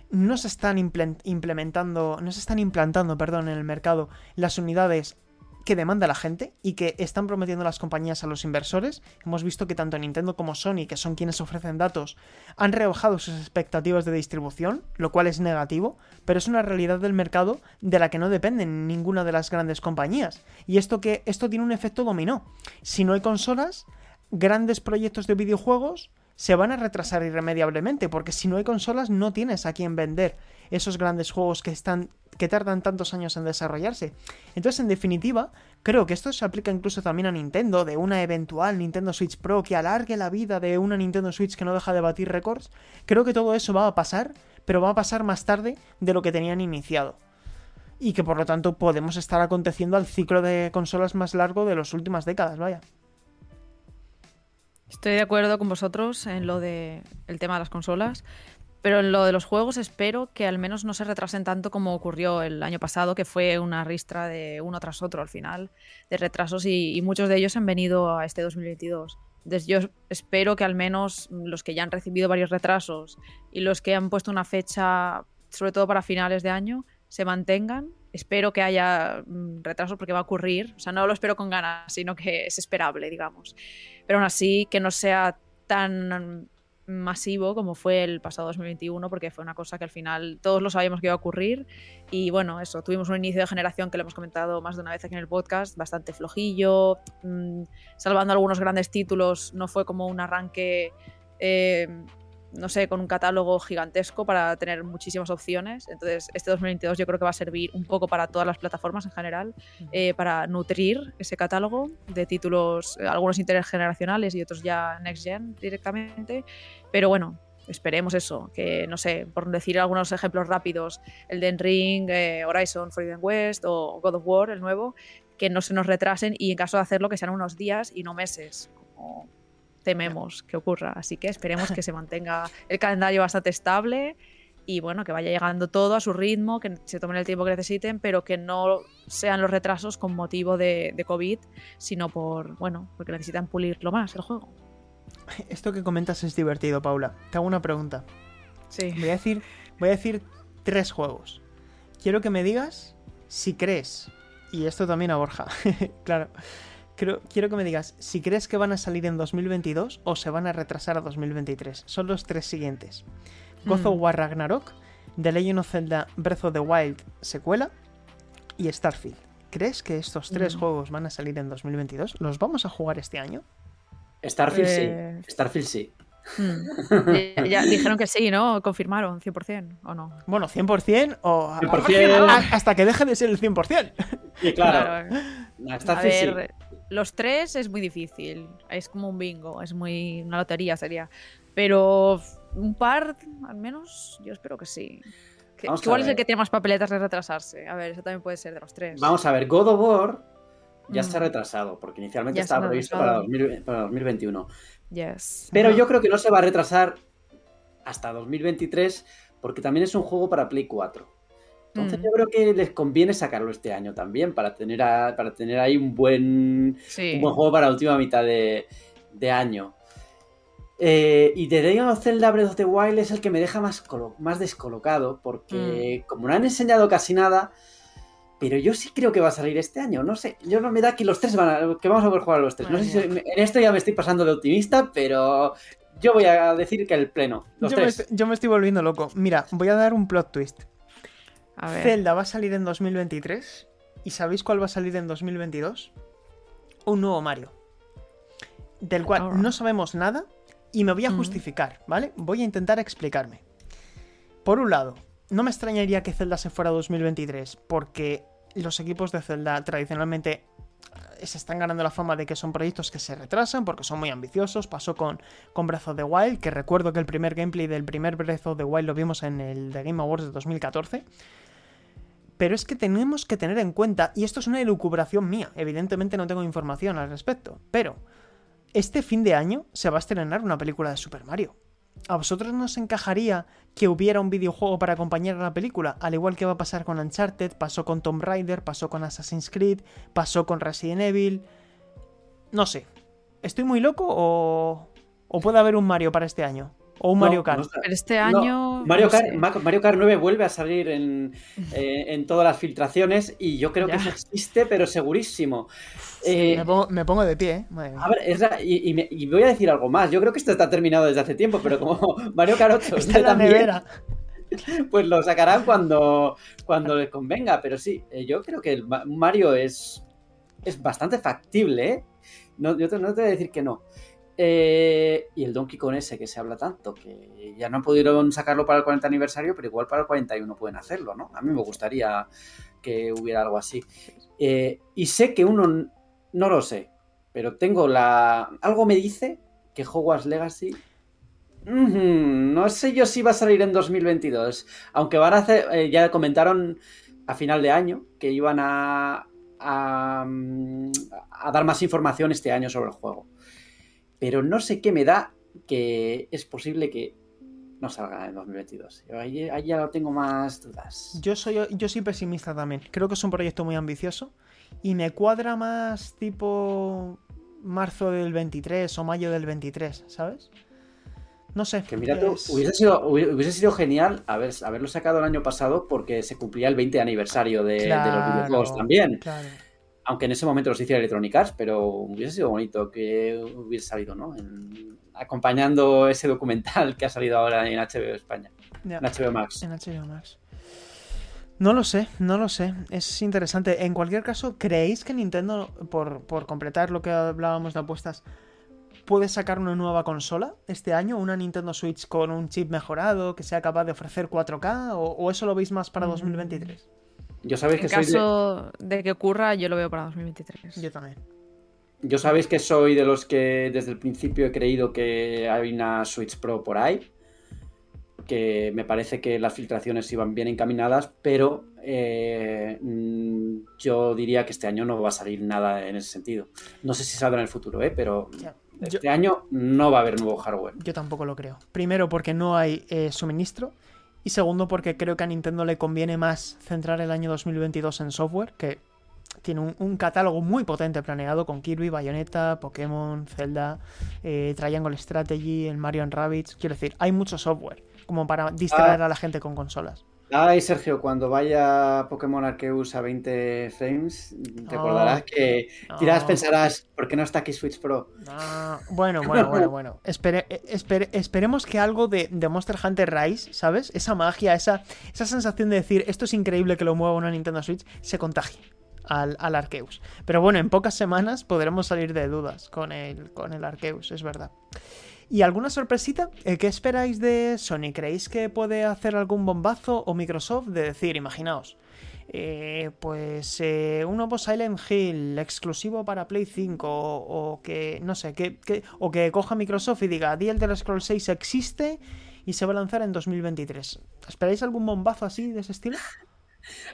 no se están implementando, no se están implantando, perdón, en el mercado las unidades que demanda la gente y que están prometiendo las compañías a los inversores. Hemos visto que tanto Nintendo como Sony, que son quienes ofrecen datos, han rebajado sus expectativas de distribución, lo cual es negativo, pero es una realidad del mercado de la que no dependen ninguna de las grandes compañías. Y esto que esto tiene un efecto dominó. Si no hay consolas, grandes proyectos de videojuegos se van a retrasar irremediablemente, porque si no hay consolas no tienes a quién vender esos grandes juegos que están que tardan tantos años en desarrollarse. Entonces, en definitiva, creo que esto se aplica incluso también a Nintendo, de una eventual Nintendo Switch Pro que alargue la vida de una Nintendo Switch que no deja de batir récords. Creo que todo eso va a pasar, pero va a pasar más tarde de lo que tenían iniciado. Y que por lo tanto podemos estar aconteciendo al ciclo de consolas más largo de las últimas décadas, vaya. Estoy de acuerdo con vosotros en lo de el tema de las consolas. Pero en lo de los juegos espero que al menos no se retrasen tanto como ocurrió el año pasado, que fue una ristra de uno tras otro al final, de retrasos y, muchos de ellos han venido a este 2022. Entonces yo espero que al menos los que ya han recibido varios retrasos y los que han puesto una fecha, sobre todo para finales de año, se mantengan. Espero que haya mm, retrasos porque va a ocurrir. O sea, no lo espero con ganas, sino que es esperable, digamos. Pero aún así, que no sea tan masivo como fue el pasado 2021, porque fue una cosa que al final todos lo sabíamos que iba a ocurrir. Y bueno, eso, tuvimos un inicio de generación que lo hemos comentado más de una vez aquí en el podcast, bastante flojillo, mm, salvando algunos grandes títulos, no fue como un arranque eh, no sé, con un catálogo gigantesco para tener muchísimas opciones. Entonces, este 2022 yo creo que va a servir un poco para todas las plataformas en general, eh, para nutrir ese catálogo de títulos, eh, algunos intergeneracionales y otros ya next gen directamente. Pero bueno, esperemos eso, que no sé, por decir algunos ejemplos rápidos, el Den Ring, eh, Horizon Forbidden West o God of War, el nuevo, que no se nos retrasen y en caso de hacerlo que sean unos días y no meses, como tememos que ocurra. Así que esperemos que se mantenga el calendario bastante estable y bueno, que vaya llegando todo a su ritmo, que se tomen el tiempo que necesiten, pero que no sean los retrasos con motivo de, COVID, sino por, bueno, porque necesitan pulirlo más el juego. Esto que comentas es divertido, Paula. Te hago una pregunta. Sí. Voy a decir, voy a decir tres juegos. Quiero que me digas si crees, y esto también a Borja, claro, quiero que me digas si crees que van a salir en 2022 o se van a retrasar a 2023. Son los tres siguientes. God of mm. War Ragnarok, The Legend of Zelda Breath of the Wild secuela y Starfield. ¿Crees que estos tres mm. juegos van a salir en 2022? ¿Los vamos a jugar este año? Starfield sí. Eh, Starfield sí. Mm. ya, dijeron que sí, ¿no? Confirmaron 100% o no. Bueno, 100% o 100%. hasta que deje de ser el 100%. Sí, claro. Starfield sí. Los tres es muy difícil. Es como un bingo. Es muy. Una lotería sería. Pero un par, al menos, yo espero que sí. ¿Cuál es el que tiene más papeletas de retrasarse? A ver, eso también puede ser de los tres. Vamos a ver, God of War ya se ha mm. retrasado, porque inicialmente estaba previsto para, 2021. Yes. Pero yo creo que no se va a retrasar hasta 2023, porque también es un juego para Play 4. Entonces mm. yo creo que les conviene sacarlo este año también para tener, para tener ahí un buen, un buen juego para la última mitad de, año. Eh, y The Legend of Zelda Breath of the Wild es el que me deja más, más descolocado porque mm. como no han enseñado casi nada, pero yo sí creo que va a salir este año. No sé, yo no me da que los tres van a, que vamos a poder jugar a los tres. No sé si en esto ya me estoy pasando de optimista, pero yo voy a decir que el pleno. Los tres. yo me estoy volviendo loco. Mira, voy a dar un plot twist. Zelda va a salir en 2023. ¿Y sabéis cuál va a salir en 2022? Un nuevo Mario. Del cual no sabemos nada y me voy a justificar, ¿vale? Voy a intentar explicarme. Por un lado, no me extrañaría que Zelda se fuera a 2023 porque los equipos de Zelda tradicionalmente eh, se están ganando la fama de que son proyectos que se retrasan porque son muy ambiciosos. Pasó con, con Breath of the Wild, que recuerdo que el primer gameplay del primer Breath of the Wild lo vimos en el The Game Awards de 2014. Pero es que tenemos que tener en cuenta, y esto es una elucubración mía, evidentemente no tengo información al respecto, pero este fin de año se va a estrenar una película de Super Mario. ¿A vosotros nos encajaría que hubiera un videojuego para acompañar a la película? Al igual que va a pasar con Uncharted, pasó con Tomb Raider, pasó con Assassin's Creed, pasó con Resident Evil. no sé. ¿Estoy muy loco o, o puede haber un Mario para este año? O un No, Mario Kart. no sé. Pero este No, año. Mario, no Kart, Mario Kart 9 vuelve a salir en, eh, en todas las filtraciones y yo creo que eso existe, pero segurísimo. Eh, me, pongo, me pongo de pie, ¿eh? Madre mía. a ver, es la- y, y me- y voy a decir algo más. Yo creo que esto está terminado desde hace tiempo, pero como Mario Kart 8 Está en la también, nevera. pues lo sacarán cuando, cuando les convenga. Pero sí, eh, yo creo que el Ma- Mario es, es bastante factible, ¿eh? No, yo te- no te voy a decir que no. Eh, y el Donkey Kong ese que se habla tanto, que ya no pudieron sacarlo para el 40 aniversario, pero igual para el 41 pueden hacerlo, ¿no? A mí me gustaría que hubiera algo así. Eh, y sé que uno, no lo sé, pero tengo la... Algo me dice que Hogwarts Legacy... no sé yo si va a salir en 2022, aunque van a hacer, eh, ya comentaron a final de año que iban a, a, mm, a dar más información este año sobre el juego. Pero no sé qué me da que es posible que no salga en 2022. Yo Ahí, ahí ya tengo más dudas. Yo soy, yo soy pesimista también. Creo que es un proyecto muy ambicioso. Y me cuadra más tipo marzo del 23 o mayo del 23, ¿sabes? No sé. Que mira tú, es- hubiese sido, hubiese sido genial haber, haberlo sacado el año pasado porque se cumplía el 20 aniversario de, de los Claro, videojuegos también. Claro. Aunque en ese momento los hiciera Electronic Arts, pero hubiese sido bonito que hubiese salido, ¿no? En- acompañando ese documental que ha salido ahora en HBO España, Ya. en HBO Max. En HBO Max. No lo sé, no lo sé. Es interesante. En cualquier caso, ¿creéis que Nintendo, por, por completar lo que hablábamos de apuestas, puede sacar una nueva consola este año? ¿Una Nintendo Switch con un chip mejorado que sea capaz de ofrecer 4K? ¿O, o eso lo veis más para Mm. 2023? Yo sabéis que En soy de- caso de... que ocurra, yo lo veo para 2023. Yo también. Yo sabéis que soy de los que desde el principio he creído que hay una Switch Pro por ahí, que me parece que las filtraciones iban bien encaminadas, pero eh, mm, yo diría que este año no va a salir nada en ese sentido. No sé si saldrá en el futuro, ¿eh? pero. Yo, este año no va a haber nuevo hardware. yo tampoco lo creo. Primero, porque no hay eh, suministro. Y segundo, porque creo que a Nintendo le conviene más centrar el año 2022 en software, que tiene un, un catálogo muy potente planeado con Kirby, Bayonetta, Pokémon, Zelda, eh, Triangle Strategy, el Mario Rabbids. Quiero decir, hay mucho software como para distraer Ah. a la gente con consolas. Ay, Sergio, cuando vaya Pokémon Arceus a 20 frames, te Oh. acordarás que dirás, No. pensarás, ¿por qué no está aquí Switch Pro? Ah, bueno, bueno, bueno, bueno. Espere- eh, espere- esperemos que algo de, de Monster Hunter Rise, ¿sabes? Esa magia, esa, esa sensación de decir esto es increíble que lo mueva una Nintendo Switch, se contagie al, al Arceus. Pero bueno, en pocas semanas podremos salir de dudas con el, con el Arceus, es verdad. ¿Y alguna sorpresita? Eh, ¿Qué esperáis de Sony? ¿Creéis que puede hacer algún bombazo o Microsoft de decir, imaginaos, eh, pues eh, un nuevo Silent Hill exclusivo para Play 5 o, que, no sé, que, que- o que coja Microsoft y diga, The Elder Scrolls 6 existe y se va a lanzar en 2023. ¿Esperáis algún bombazo así de ese estilo?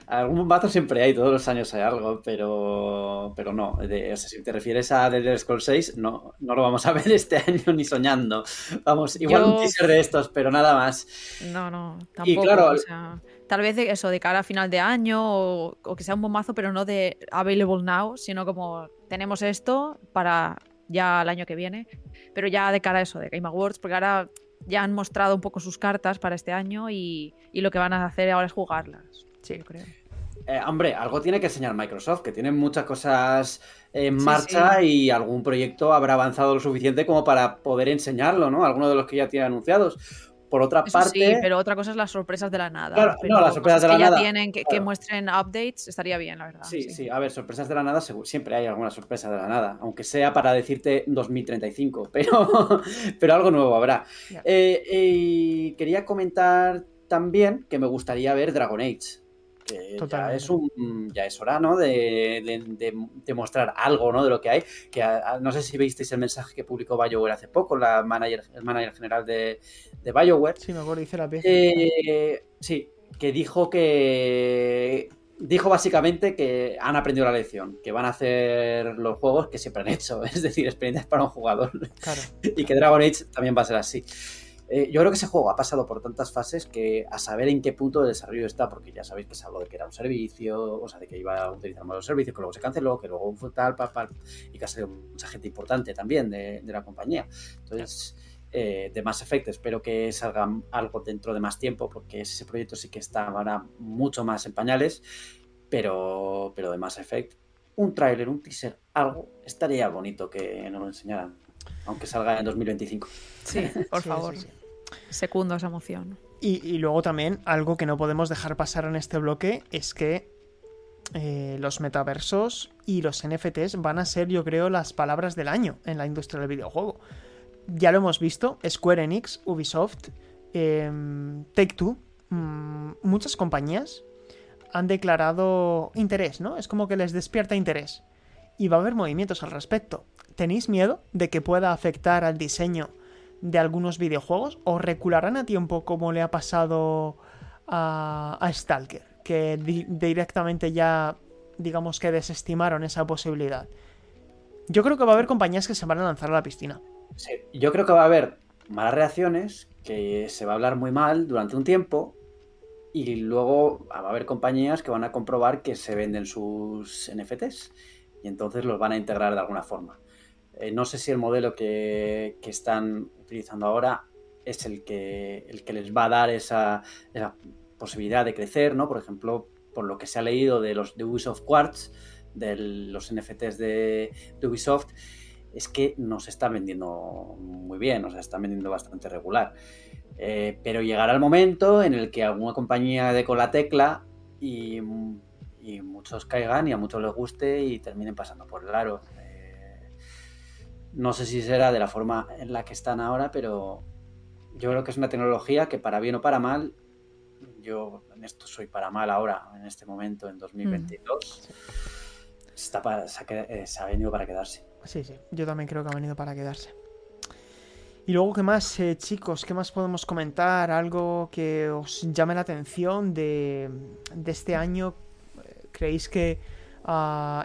Algún bombazo siempre hay, todos los años hay algo, pero, pero no. De- o sea, si te refieres a The Elder Scrolls 6, no, no lo vamos a ver este año ni soñando. Vamos, igual Yo- un teaser de estos, pero nada más. No, no, tampoco. claro, o sea, tal vez de eso, de cara a final de año o, o que sea un bombazo, pero no de available now, sino como tenemos esto para ya el año que viene, pero ya de cara a eso, de Game Awards, porque ahora ya han mostrado un poco sus cartas para este año y, y lo que van a hacer ahora es jugarlas. Sí, yo creo. Eh, hombre, algo tiene que enseñar Microsoft, que tiene muchas cosas en Sí, marcha y algún proyecto habrá avanzado lo suficiente como para poder enseñarlo, ¿no? Alguno de los que ya tiene anunciados. Por otra Eso parte, sí, pero otra cosa es las sorpresas de la nada. Claro, pero no, las sorpresas de la que nada, ya tienen, que, muestren updates, estaría bien, la verdad. Sí, sí, a ver, sorpresas de la nada, siempre hay alguna sorpresa de la nada, aunque sea para decirte 2035, pero, pero algo nuevo habrá. Eh, eh, quería comentar también que me gustaría ver Dragon Age. Que ya es, un, ya es hora, ¿no? De, de- de- de mostrar algo, ¿no? De lo que hay. Que a- a- no sé si visteis el mensaje que publicó BioWare hace poco, la manager, el manager general de, de BioWare. Sí, me acuerdo, hice la pieza. Eh, sí, que dijo que. Dijo básicamente que han aprendido la lección, que van a hacer los juegos que siempre han hecho, es decir, experiencias para un jugador, Claro. y que Dragon Age también va a ser así. Eh, yo creo que ese juego ha pasado por tantas fases que a saber en qué punto de desarrollo está, porque ya sabéis que se habló de que era un servicio, o sea, de que iba a utilizar más los servicios, que luego se canceló, que luego fue tal, pal, y que ha salido mucha gente importante también de, la compañía. Entonces, eh, de Mass Effect espero que salga algo dentro de más tiempo, porque ese proyecto sí que está ahora mucho más en pañales, pero, pero de Mass Effect, un tráiler, un teaser, algo, estaría bonito que nos lo enseñaran aunque salga en 2025. Sí, por favor. Segundo esa emoción. Y, luego también algo que no podemos dejar pasar en este bloque es que eh, los metaversos y los NFTs van a ser, yo creo, las palabras del año en la industria del videojuego. Ya lo hemos visto, Square Enix, Ubisoft, em, Take Two, mm, muchas compañías han declarado interés, ¿no? Es como que les despierta interés. Y va a haber movimientos al respecto. ¿Tenéis miedo de que pueda afectar al diseño de algunos videojuegos? ¿O recularán a tiempo como le ha pasado a, Stalker? Que directamente ya, digamos que desestimaron esa posibilidad. Yo creo que va a haber compañías que se van a lanzar a la piscina. Sí, yo creo que va a haber malas reacciones, que se va a hablar muy mal durante un tiempo, y luego va a haber compañías que van a comprobar que se venden sus NFTs y entonces los van a integrar de alguna forma. Eh, no sé si el modelo que, están utilizando ahora es el que, el que les va a dar esa, posibilidad de crecer, ¿no? Por ejemplo, por lo que se ha leído de los de Ubisoft Quartz, de los NFTs de, Ubisoft, es que nos está vendiendo muy bien, nos está vendiendo bastante regular. Eh, pero llegará el momento en el que alguna compañía de con la tecla y, y, muchos caigan y a muchos les guste y terminen pasando por el aro. No sé si será de la forma en la que están ahora, pero yo creo que es una tecnología que para bien o para mal, yo en esto soy para mal ahora, en este momento, en 2022, mm. está eh, se, ha, venido para quedarse. Sí, sí, yo también creo que ha venido para quedarse. Y luego, ¿qué más, eh, chicos? ¿Qué más podemos comentar? Algo que os llame la atención de, de este año. ¿Creéis que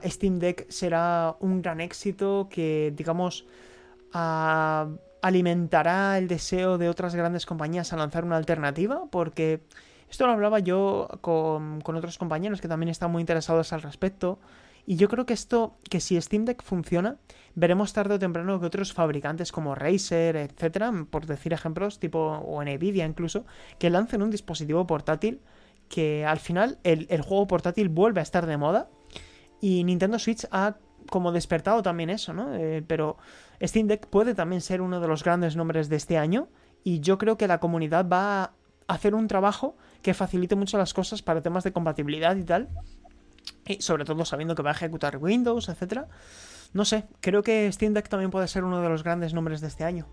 Steam Deck será un gran éxito que, digamos, alimentará el deseo de otras grandes compañías a lanzar una alternativa, porque esto lo hablaba yo con, otros compañeros que también están muy interesados al respecto. Y yo creo que esto, que si Steam Deck funciona, veremos tarde o temprano que otros fabricantes como Razer, etcétera, por decir ejemplos, tipo, o Nvidia incluso, que lancen un dispositivo portátil que al final el, el juego portátil vuelve a estar de moda y Nintendo Switch ha como despertado también eso, ¿no? Eh, pero Steam Deck puede también ser uno de los grandes nombres de este año y yo creo que la comunidad va a hacer un trabajo que facilite mucho las cosas para temas de compatibilidad y tal. Y sobre todo sabiendo que va a ejecutar Windows, etc. No sé, creo que Steam Deck también puede ser uno de los grandes nombres de este año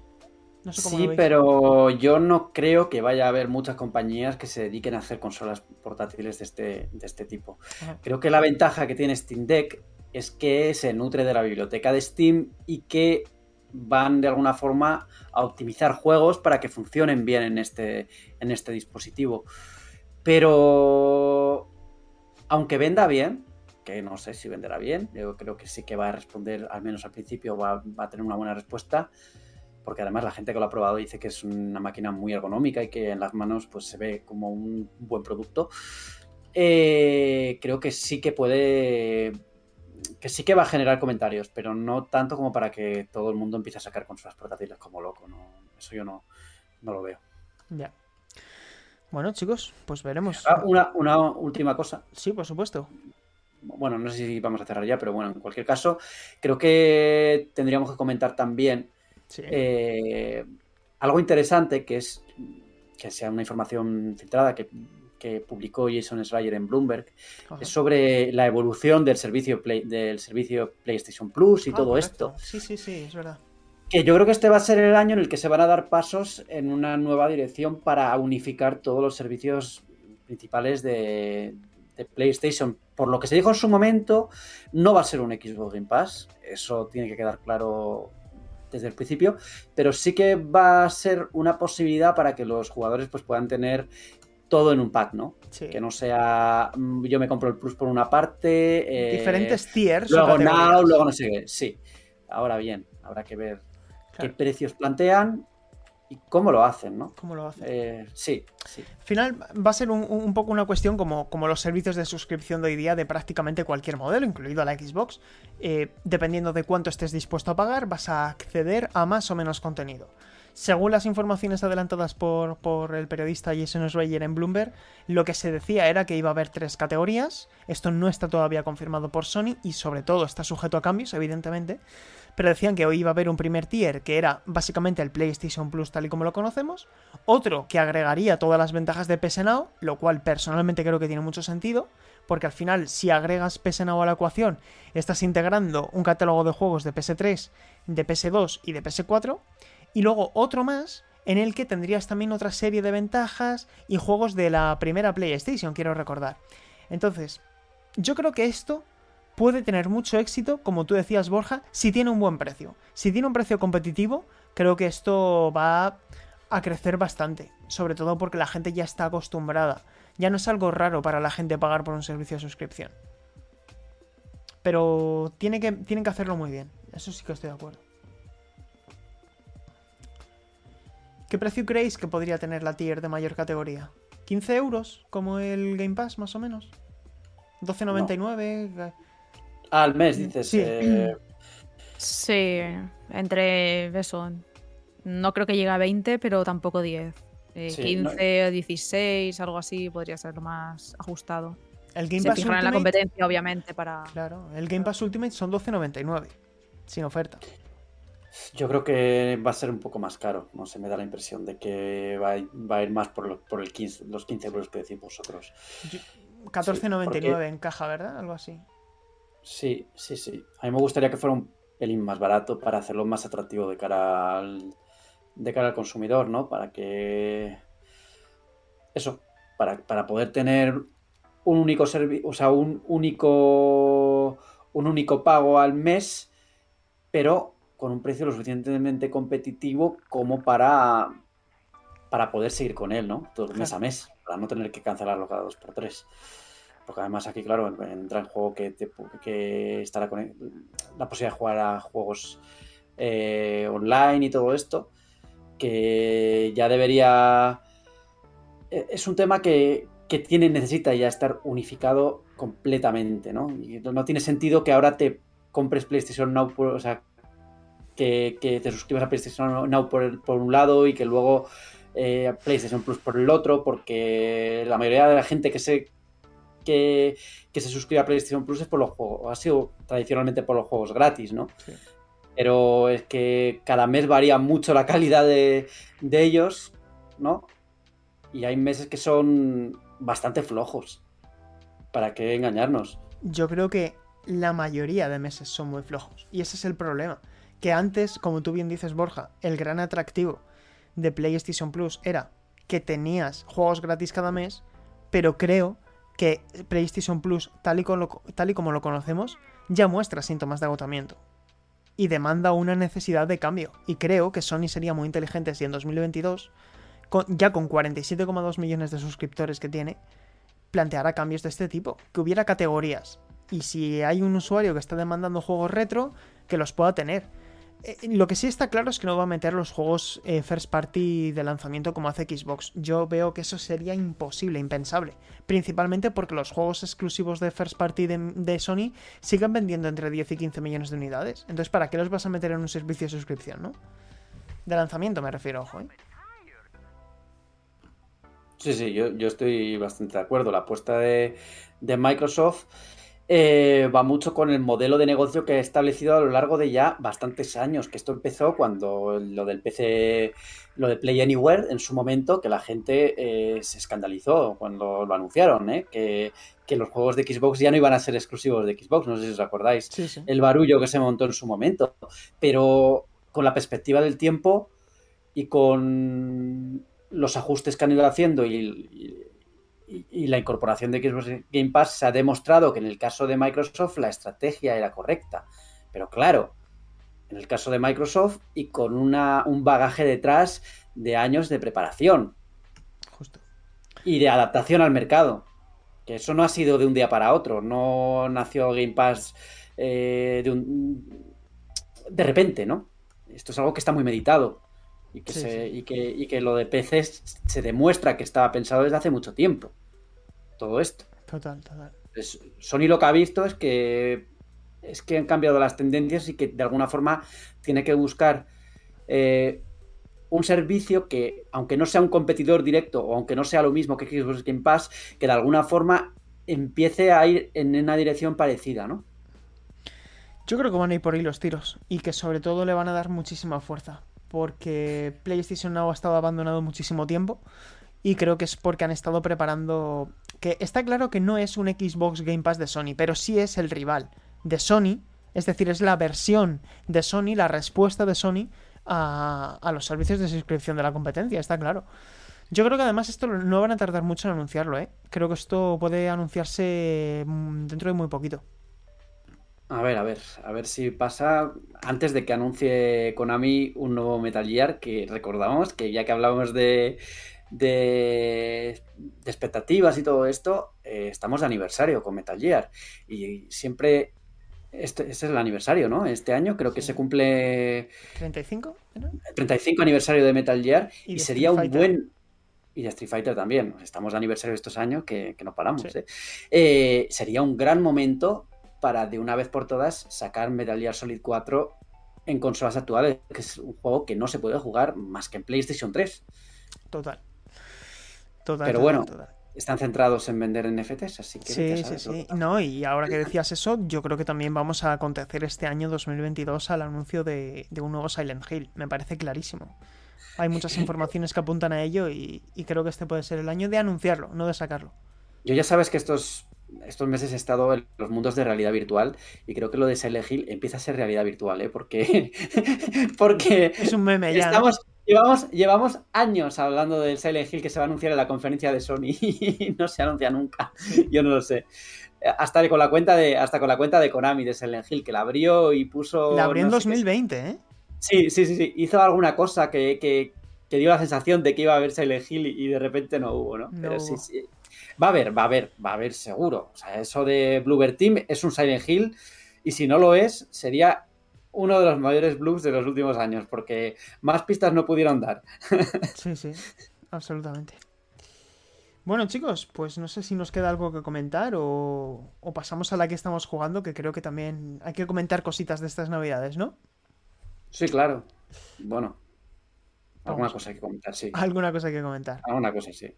sí, pero yo no creo que vaya a haber muchas compañías que se dediquen a hacer consolas portátiles de este, de este tipo. Creo que la ventaja que tiene Steam Deck es que se nutre de la biblioteca de Steam y que van de alguna forma a optimizar juegos para que funcionen bien en este, en este dispositivo. Pero aunque venda bien, que no sé si venderá bien, yo creo que sí que va a responder, al menos al principio va, va a tener una buena respuesta porque además la gente que lo ha probado dice que es una máquina muy ergonómica y que en las manos pues se ve como un buen producto. Eh, creo que sí que puede que sí que va a generar comentarios, pero no tanto como para que todo el mundo empiece a sacar consolas portátiles como loco. ¿no? Eso yo no, lo veo. Ya. Bueno, chicos, pues veremos. Ah, una, una, última cosa. Sí, por supuesto. Bueno, no sé si vamos a cerrar ya, pero bueno, en cualquier caso, creo que tendríamos que comentar también eh, algo interesante que es que sea una información filtrada que, publicó Jason Schreier en Bloomberg es sobre la evolución del servicio del servicio PlayStation Plus y ah, todo esto. Sí, sí, sí, es verdad. Que yo creo que este va a ser el año en el que se van a dar pasos en una nueva dirección para unificar todos los servicios principales de, de PlayStation. Por lo que se dijo en su momento, no va a ser un Xbox Game Pass. Eso tiene que quedar claro desde el principio, pero sí que va a ser una posibilidad para que los jugadores pues, puedan tener todo en un pack, ¿no? Que no sea mm, yo me compro el Plus por una parte. Eh, Diferentes tiers. Luego Now, luego no sé qué. Sí. Ahora bien, habrá que ver qué precios plantean y cómo lo hacen, ¿no? ¿Cómo lo hacen? Eh, sí, sí. Al final va a ser un, un, poco una cuestión como, como los servicios de suscripción de hoy día de prácticamente cualquier modelo, incluido la Xbox. Eh, dependiendo de cuánto estés dispuesto a pagar, vas a acceder a más o menos contenido. Según las informaciones adelantadas por, por, el periodista Jason Schreier en Bloomberg, lo que se decía era que iba a haber tres categorías. Esto no está todavía confirmado por Sony y sobre todo está sujeto a cambios, evidentemente pero decían que hoy iba a haber un primer tier que era básicamente el PlayStation Plus tal y como lo conocemos, otro que agregaría todas las ventajas de PS Now, lo cual personalmente creo que tiene mucho sentido, porque al final si agregas PS Now a la ecuación, estás integrando un catálogo de juegos de PS3, de PS2 y de PS4, y luego otro más en el que tendrías también otra serie de ventajas y juegos de la primera PlayStation, quiero recordar. Entonces, yo creo que esto puede tener mucho éxito, como tú decías, Borja, si tiene un buen precio. Si tiene un precio competitivo, creo que esto va a crecer bastante. Sobre todo porque la gente ya está acostumbrada. Ya no es algo raro para la gente pagar por un servicio de suscripción. Pero tiene que, tienen que hacerlo muy bien. Eso sí que estoy de acuerdo. ¿Qué precio creéis que podría tener la tier de mayor categoría? ¿15 euros? Como el Game Pass, más o menos. ¿12.99? Al mes, dices. Sí. Eh, sí, entre eso. No creo que llegue a 20, pero tampoco 10. 15 o 16, algo así, podría ser lo más ajustado. El Game Pass Ultimate, en la competencia, obviamente, para. Claro, el Game Pass Ultimate son 12.99, sin oferta. Yo creo que va a ser un poco más caro. No sé, me da la impresión de que va a, ir más por, por el 15, los 15 euros que decís vosotros. 14.99 en caja, ¿verdad? Algo así. Sí, sí, sí. A mí me gustaría que fuera un pelín más barato para hacerlo más atractivo de cara al, de cara al consumidor, ¿no? Para que... Eso, para, poder tener un único servicio, o sea, un único, un único pago al mes, pero con un precio lo suficientemente competitivo como para, para poder seguir con él, ¿no? Todo mes a mes, para no tener que cancelarlo cada dos por tres. Porque además aquí, claro, entra en juego que, que estará con la posibilidad de jugar a juegos eh, online y todo esto, que ya debería... E, es un tema que, tiene, necesita ya estar unificado completamente, ¿no? Y no tiene sentido que ahora te compres PlayStation Now, o sea, que, te suscribas a PlayStation Now por, por un lado y que luego eh, PlayStation Plus por el otro, porque la mayoría de la gente que se que, se suscribe a PlayStation Plus es por los juegos, ha sido tradicionalmente por los juegos gratis, ¿no? Pero es que cada mes varía mucho la calidad de, ellos, ¿no? Y hay meses que son bastante flojos. ¿Para qué engañarnos? Yo creo que la mayoría de meses son muy flojos. Y ese es el problema. Que antes, como tú bien dices, Borja, el gran atractivo de PlayStation Plus era que tenías juegos gratis cada mes, pero creo que PlayStation Plus, tal y, como lo conocemos, ya muestra síntomas de agotamiento y demanda una necesidad de cambio. Y creo que Sony sería muy inteligente si en 2022, ya con 47,2 millones de suscriptores que tiene, planteara cambios de este tipo, que hubiera categorías. Y si hay un usuario que está demandando juegos retro, que los pueda tener. Eh, lo que sí está claro es que no va a meter los juegos eh, first party de lanzamiento como hace Xbox. Yo veo que eso sería imposible, impensable. Principalmente porque los juegos exclusivos de first party de, Sony siguen vendiendo entre 10 y 15 millones de unidades. Entonces, ¿para qué los vas a meter en un servicio de suscripción, no? De lanzamiento me refiero, ojo, ¿eh? Sí, sí, yo, estoy bastante de acuerdo. La apuesta de Microsoft eh, va mucho con el modelo de negocio que ha establecido a lo largo de ya bastantes años, que esto empezó cuando lo del PC, lo de Play Anywhere en su momento, que la gente eh, se escandalizó cuando lo anunciaron, ¿eh? que, los juegos de Xbox ya no iban a ser exclusivos de Xbox, no sé si os acordáis, el barullo que se montó en su momento, pero con la perspectiva del tiempo y con los ajustes que han ido haciendo y y, la incorporación de Xbox Game Pass se ha demostrado que en el caso de Microsoft la estrategia era correcta. Pero claro, en el caso de Microsoft y con una, un bagaje detrás de años de preparación. Justo. Y de adaptación al mercado. Que eso no ha sido de un día para otro. No nació Game Pass eh, de, un, de repente, ¿no? Esto es algo que está muy meditado. Y que, Sí, se- sí. Y, que, y que lo de PC se demuestra que estaba pensado desde hace mucho tiempo. Todo esto. Total, total. Pues Sony lo que ha visto es que es que han cambiado las tendencias y que de alguna forma tiene que buscar eh, un servicio que, aunque no sea un competidor directo o aunque no sea lo mismo que Xbox Game Pass, que de alguna forma empiece a ir en una dirección parecida, ¿no? Yo creo que van a ir por ahí los tiros y que sobre todo le van a dar muchísima fuerza porque PlayStation Now ha estado abandonado muchísimo tiempo y creo que es porque han estado preparando que está claro que no es un Xbox Game Pass de Sony, pero sí es el rival de Sony, es decir, es la versión de Sony, la respuesta de Sony a, a los servicios de suscripción de la competencia, está claro. Yo creo que además esto no van a tardar mucho en anunciarlo, ¿eh? Creo que esto puede anunciarse mm, dentro de muy poquito. A ver, a ver, a ver si pasa antes de que anuncie Konami un nuevo Metal Gear, que recordamos que ya que hablábamos de, de, de expectativas y todo esto, eh, estamos de aniversario con Metal Gear. Y siempre, este, este es el aniversario, ¿no? Este año creo que Sí. se cumple ¿35? ¿Era? el 35 aniversario de Metal Gear Y sería Street un Fighter. buen... Y de Street Fighter también. Estamos de aniversario estos años que, que no paramos. Sí. ¿eh? Eh, sería un gran momento para de una vez por todas sacar Metal Gear Solid 4 en consolas actuales, que es un juego que no se puede jugar más que en PlayStation 3. Total. Total. Pero bueno, total. Están centrados en vender NFTs, así que... Sí, sí, sí. No, y ahora que decías eso, yo creo que también vamos a acontecer este año 2022 al anuncio de, de un nuevo Silent Hill. Me parece clarísimo. Hay muchas informaciones que apuntan a ello y, y creo que este puede ser el año de anunciarlo, no de sacarlo. Yo ya sabes que estos, estos meses he estado en los mundos de realidad virtual y creo que lo de Silent Hill empieza a ser realidad virtual, ¿eh? Porque... porque Es un meme ya. ¿no? Estamos, llevamos, llevamos años hablando del Silent Hill que se va a anunciar en la conferencia de Sony y no se anuncia nunca. Yo no lo sé. Hasta con la cuenta de, hasta con la cuenta de Konami de Silent Hill, que la abrió y puso. La abrió en no sé qué- 2020, ¿eh? Sí, sí, sí, sí. Hizo alguna cosa que, que- que dio la sensación de que iba a haber Silent Hill y, de repente no hubo, ¿no? No Pero sí, sí. Va a haber, va a haber, va a haber seguro. O sea, eso de Bluebird Team es un Silent Hill y si no lo es, sería uno de los mayores blues de los últimos años, porque más pistas no pudieron dar. Sí, sí, absolutamente. Bueno, chicos, pues no sé si nos queda algo que comentar o, o pasamos a la que estamos jugando, que creo que también hay que comentar cositas de estas navidades, ¿no? Sí, claro. Bueno, alguna Vamos. cosa hay que comentar, sí. Alguna cosa que comentar. Alguna cosa, sí.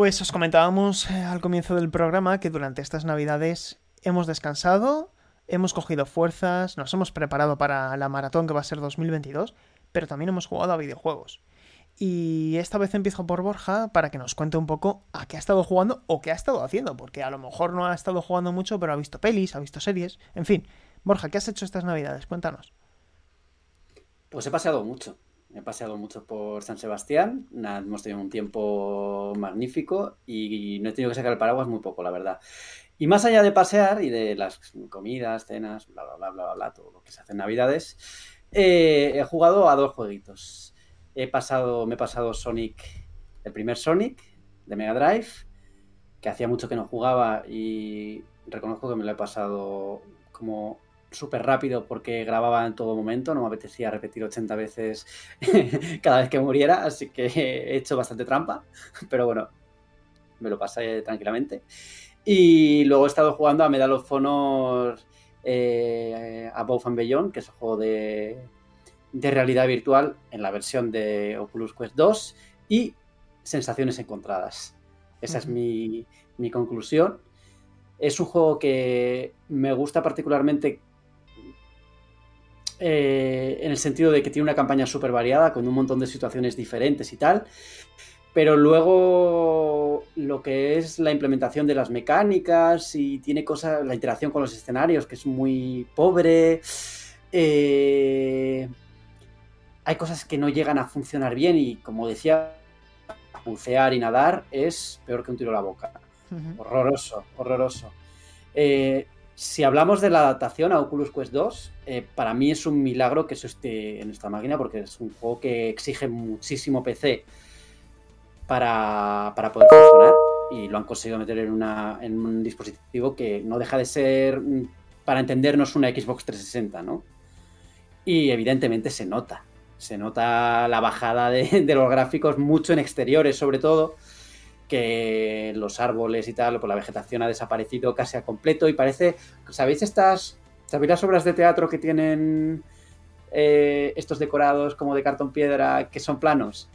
Pues os comentábamos eh, al comienzo del programa que durante estas navidades hemos descansado, hemos cogido fuerzas, nos hemos preparado para la maratón que va a ser 2022, pero también hemos jugado a videojuegos. Y esta vez empiezo por Borja para que nos cuente un poco a qué ha estado jugando o qué ha estado haciendo, porque a lo mejor no ha estado jugando mucho, pero ha visto pelis, ha visto series, en fin. Borja, ¿qué has hecho estas navidades? Cuéntanos. Pues he paseado mucho. He paseado mucho por San Sebastián. Hemos tenido un tiempo magnífico y no he tenido que sacar el paraguas muy poco, la verdad. Y más allá de pasear y de las comidas, cenas, bla, bla, bla, bla, bla, bla todo lo que se hace en Navidades, eh, he jugado a dos jueguitos. He pasado, me he pasado Sonic, el primer Sonic de Mega Drive, que hacía mucho que no jugaba y reconozco que me lo he pasado como súper rápido porque grababa en todo momento, no me apetecía repetir 80 veces cada vez que muriera, así que he hecho bastante trampa, pero bueno, me lo pasé tranquilamente. Y luego he estado jugando a Medal of Honor eh, Above and Beyond, que es un juego de, de realidad virtual en la versión de Oculus Quest 2 y sensaciones encontradas. Esa es mi, mi conclusión. Es un juego que me gusta particularmente eh, en el sentido de que tiene una campaña súper variada, con un montón de situaciones diferentes y tal. Pero luego lo que es la implementación de las mecánicas y tiene cosas, la interacción con los escenarios, que es muy pobre. eh, hay cosas que no llegan a funcionar bien y como decía, bucear y nadar es peor que un tiro a la boca. Horroroso, horroroso. Eh, si hablamos de la adaptación a Oculus Quest 2, eh, para mí es un milagro que eso esté en esta máquina porque es un juego que exige muchísimo PC para, para poder funcionar y lo han conseguido meter en, una, en un dispositivo que no deja de ser, mm, para entendernos, una Xbox 360, ¿no? y evidentemente se nota. Se nota la bajada de, de los gráficos mucho en exteriores sobre todo, que los árboles y tal, pues la vegetación ha desaparecido casi a completo y parece, ¿sabéis estas, sabéis las obras de teatro que tienen eh, estos decorados como de cartón piedra que son planos.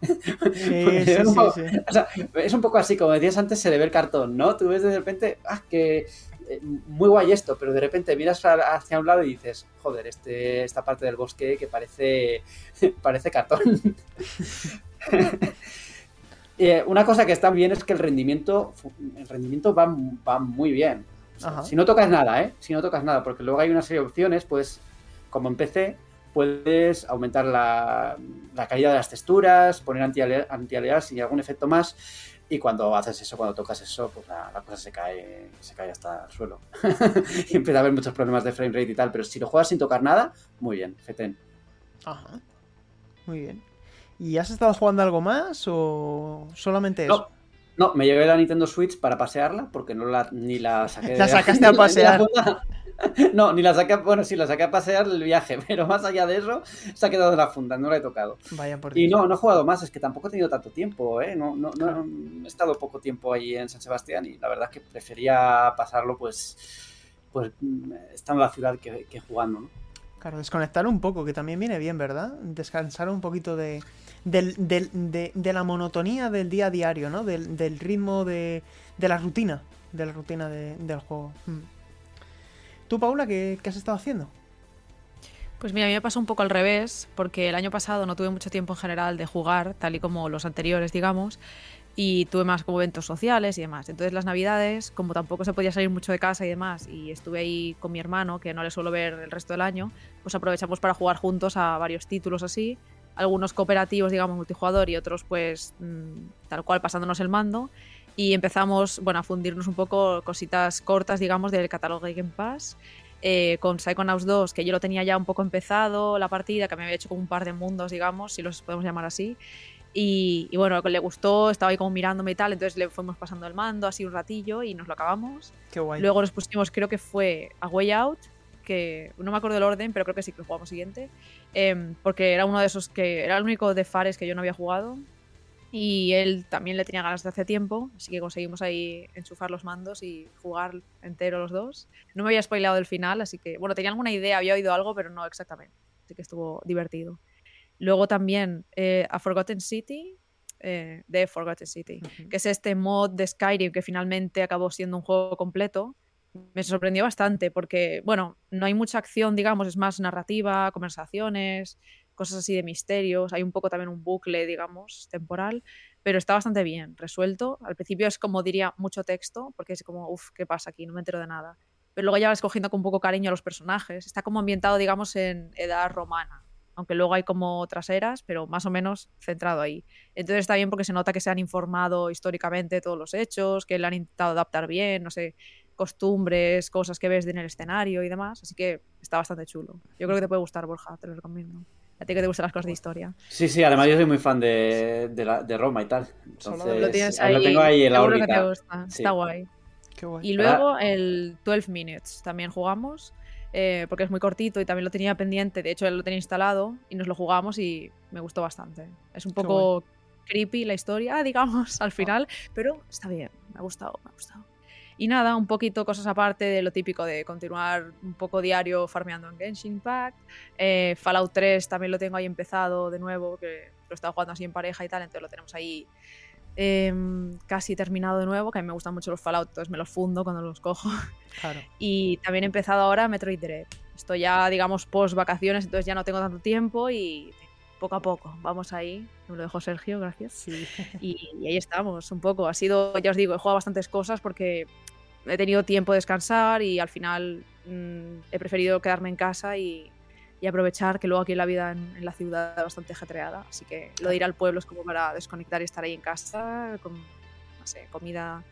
Sí, sí, sí, sí. O sea, es un poco así, como decías antes, se le ve el cartón, ¿no? Tú ves de repente, ah, que eh, muy guay esto, pero de repente miras hacia un lado y dices, joder, este, esta parte del bosque que parece, parece cartón. Eh, una cosa que está bien es que el rendimiento, el rendimiento va, va muy bien. O sea, Ajá. si no tocas nada, ¿eh? Si no tocas nada, porque luego hay una serie de opciones, pues, como en PC, puedes aumentar la, la calidad de las texturas, poner anti-alias anti y algún efecto más. Y cuando haces eso, cuando tocas eso, pues la, la cosa se cae, se cae hasta el suelo. y empieza a haber muchos problemas de frame rate y tal. Pero si lo juegas sin tocar nada, muy bien, FETEN. Ajá. Muy bien. ¿Y has estado jugando algo más o solamente eso? No, no, me llevé la Nintendo Switch para pasearla porque no la ni la saqué. de- La sacaste a pasear. No, ni la saqué, bueno, sí, la saqué a pasear el viaje, pero más allá de eso, se ha quedado en la funda, no la he tocado. Vaya por Y no, no he jugado más, es que tampoco he tenido tanto tiempo, ¿eh? No, no, no, he estado poco tiempo ahí en San Sebastián y la verdad es que prefería pasarlo, pues, pues estando en la ciudad que, que jugando, ¿no? Claro, desconectar un poco, que también viene bien, ¿verdad? Descansar un poquito de, del- del- de, la monotonía del día a diario, ¿no? Del, del ritmo de, de la rutina, de la rutina de- del juego. Mm. ¿Tú, Paula, qué, qué has estado haciendo? Pues mira, a mí me pasó un poco al revés, porque el año pasado no tuve mucho tiempo en general de jugar, tal y como los anteriores, digamos, y tuve más como eventos sociales y demás. Entonces las navidades, como tampoco se podía salir mucho de casa y demás, y estuve ahí con mi hermano, que no le suelo ver el resto del año, pues aprovechamos para jugar juntos a varios títulos así, algunos cooperativos, digamos, multijugador y otros pues mm, tal cual pasándonos el mando. Y empezamos, bueno, a fundirnos un poco cositas cortas, digamos, del catálogo de Game Pass eh, con Psychonauts 2, que yo lo tenía ya un poco empezado la partida, que me había hecho como un par de mundos, digamos, si los podemos llamar así. Y, y bueno, le gustó, estaba ahí como mirándome y tal, entonces le fuimos pasando el mando así un ratillo y nos lo acabamos. Qué guay. Luego nos pusimos, creo que fue A Way Out, que no me acuerdo el orden, pero creo que sí que lo jugamos siguiente, em, porque era uno de esos que era el único de Fares que yo no había jugado. Y él también le tenía ganas de hace tiempo, así que conseguimos ahí enchufar los mandos y jugar entero los dos. No me había spoileado el final, así que, bueno, tenía alguna idea, había oído algo, pero no exactamente. Así que estuvo divertido. Luego también eh, A Forgotten City, eh, de Forgotten City, que es este mod de Skyrim que finalmente acabó siendo un juego completo. Me sorprendió bastante porque, bueno, no hay mucha acción, digamos, es más narrativa, conversaciones, cosas así de misterios. Hay un poco también un bucle, digamos, temporal, pero está bastante bien resuelto. Al principio es como diría mucho texto, porque es como, uff, ¿qué pasa aquí? No me entero de nada. Pero luego ya vas cogiendo con un poco cariño a los personajes. Está como ambientado, digamos, en edad romana. Aunque luego hay como otras eras, pero más o menos centrado ahí. Entonces está bien porque se nota que se han informado históricamente todos los hechos, que le han intentado adaptar bien, no sé, costumbres, cosas que ves en el escenario y demás. Así que está bastante chulo. Yo creo que te puede gustar, Borja, te lo recomiendo. A ti que te gustan las cosas de historia. Sí, sí, además yo soy muy fan de, de, la- de Roma y tal. Entonces, Lo tienes ahí lo tengo ahí en la que órbita. te gusta. Sí. Está guay. Qué guay. Y luego el 12 Minutes también jugamos, eh, porque es muy cortito y también lo tenía pendiente. De hecho, él lo tenía instalado y nos lo jugamos y me gustó bastante. Es un poco creepy la historia, digamos, al final, pero está bien. Me ha gustado, me ha gustado. Y nada, un poquito cosas aparte de lo típico de continuar un poco diario farmeando en Genshin Impact. Eh, Fallout 3 también lo tengo ahí empezado de nuevo, que lo he estado jugando así en pareja y tal, entonces lo tenemos ahí em, casi terminado de nuevo, que a mí me gustan mucho los Fallout, entonces me los fundo cuando los cojo. Claro. Y también he empezado ahora Metroid Dread. Estoy ya, digamos, post vacaciones, entonces ya no tengo tanto tiempo y poco a poco, vamos ahí. Me lo dejó Sergio, gracias. Sí. Y, y ahí estamos, un poco. Ha sido, ya os digo, he jugado bastantes cosas porque he tenido tiempo de descansar y al final mm, he preferido quedarme en casa y, y aprovechar que luego aquí la vida en, en la ciudad es bastante ajetreada. Así que lo de ir al pueblo es como para desconectar y estar ahí en casa con, no sé, comida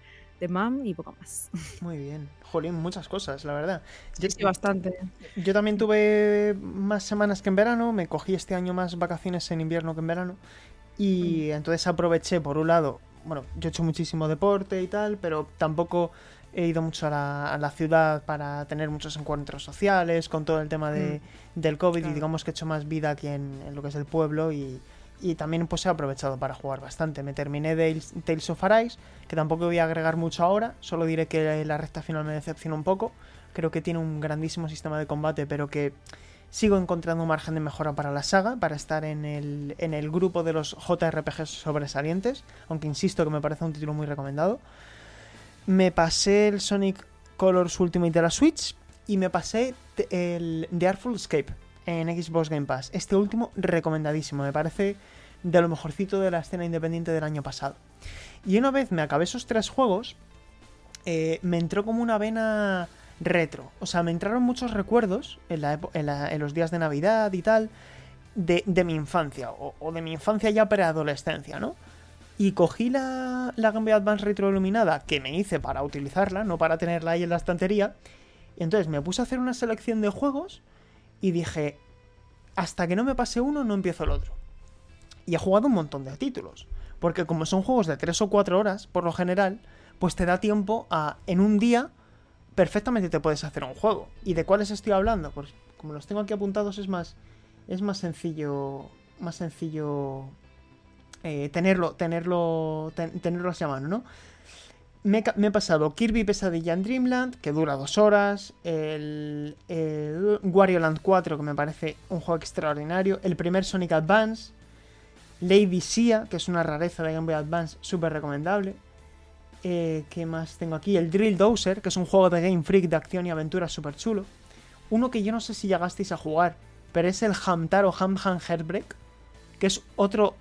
de mam y poco más. Muy bien. Jolín, muchas cosas, la verdad. Yo, Sí, bastante. yo también tuve más semanas que en verano. Me cogí este año más vacaciones en invierno que en verano. Y entonces aproveché, por un lado, bueno, yo he hecho muchísimo deporte y tal, pero tampoco he ido mucho a la, a la ciudad para tener muchos encuentros sociales, con todo el tema de, del COVID claro. y digamos que he hecho más vida aquí en, en lo que es el pueblo y, y también pues he aprovechado para jugar bastante. Me terminé Tales, Tales of Arise, que tampoco voy a agregar mucho ahora, solo diré que la recta final me decepciona un poco. Creo que tiene un grandísimo sistema de combate, pero que sigo encontrando un margen de mejora para la saga, para estar en el, en el grupo de los JRPGs sobresalientes, aunque insisto que me parece un título muy recomendado. Me pasé el Sonic Colors Ultimate de la Switch y me pasé el The Artful Escape en Xbox Game Pass. Este último recomendadísimo, me parece de lo mejorcito de la escena independiente del año pasado. Y una vez me acabé esos tres juegos, eh, me entró como una vena retro. O sea, me entraron muchos recuerdos en, los días de Navidad y tal, de, de mi infancia, o, o de mi infancia ya preadolescencia, ¿no? Y cogí la, la Game Boy Advance retroiluminada que me hice para utilizarla, no para tenerla ahí en la estantería. Y entonces me puse a hacer una selección de juegos y dije, hasta que no me pase uno, no empiezo el otro. Y he jugado un montón de títulos. Porque como son juegos de 3 o 4 horas, por lo general, pues te da tiempo a, en un día, perfectamente te puedes hacer un juego. ¿Y de cuáles estoy hablando? Pues como los tengo aquí apuntados, es más, es más sencillo, más sencillo eh, tenerlo, tenerlo, ten- tenerlos a mano, ¿no? Me, he pasado Kirby Pesadilla en Dreamland, que dura dos horas, el, el Wario Land 4, que me parece un juego extraordinario, el primer Sonic Advance, Lady Sia, que es una rareza de Game Boy Advance, súper recomendable. Eh, ¿Qué más tengo aquí? El Drill Dozer, que es un juego de Game Freak de acción y aventura súper chulo. Uno que yo no sé si llegasteis a jugar, pero es el Hamtaro Hamham Heartbreak, que es otro...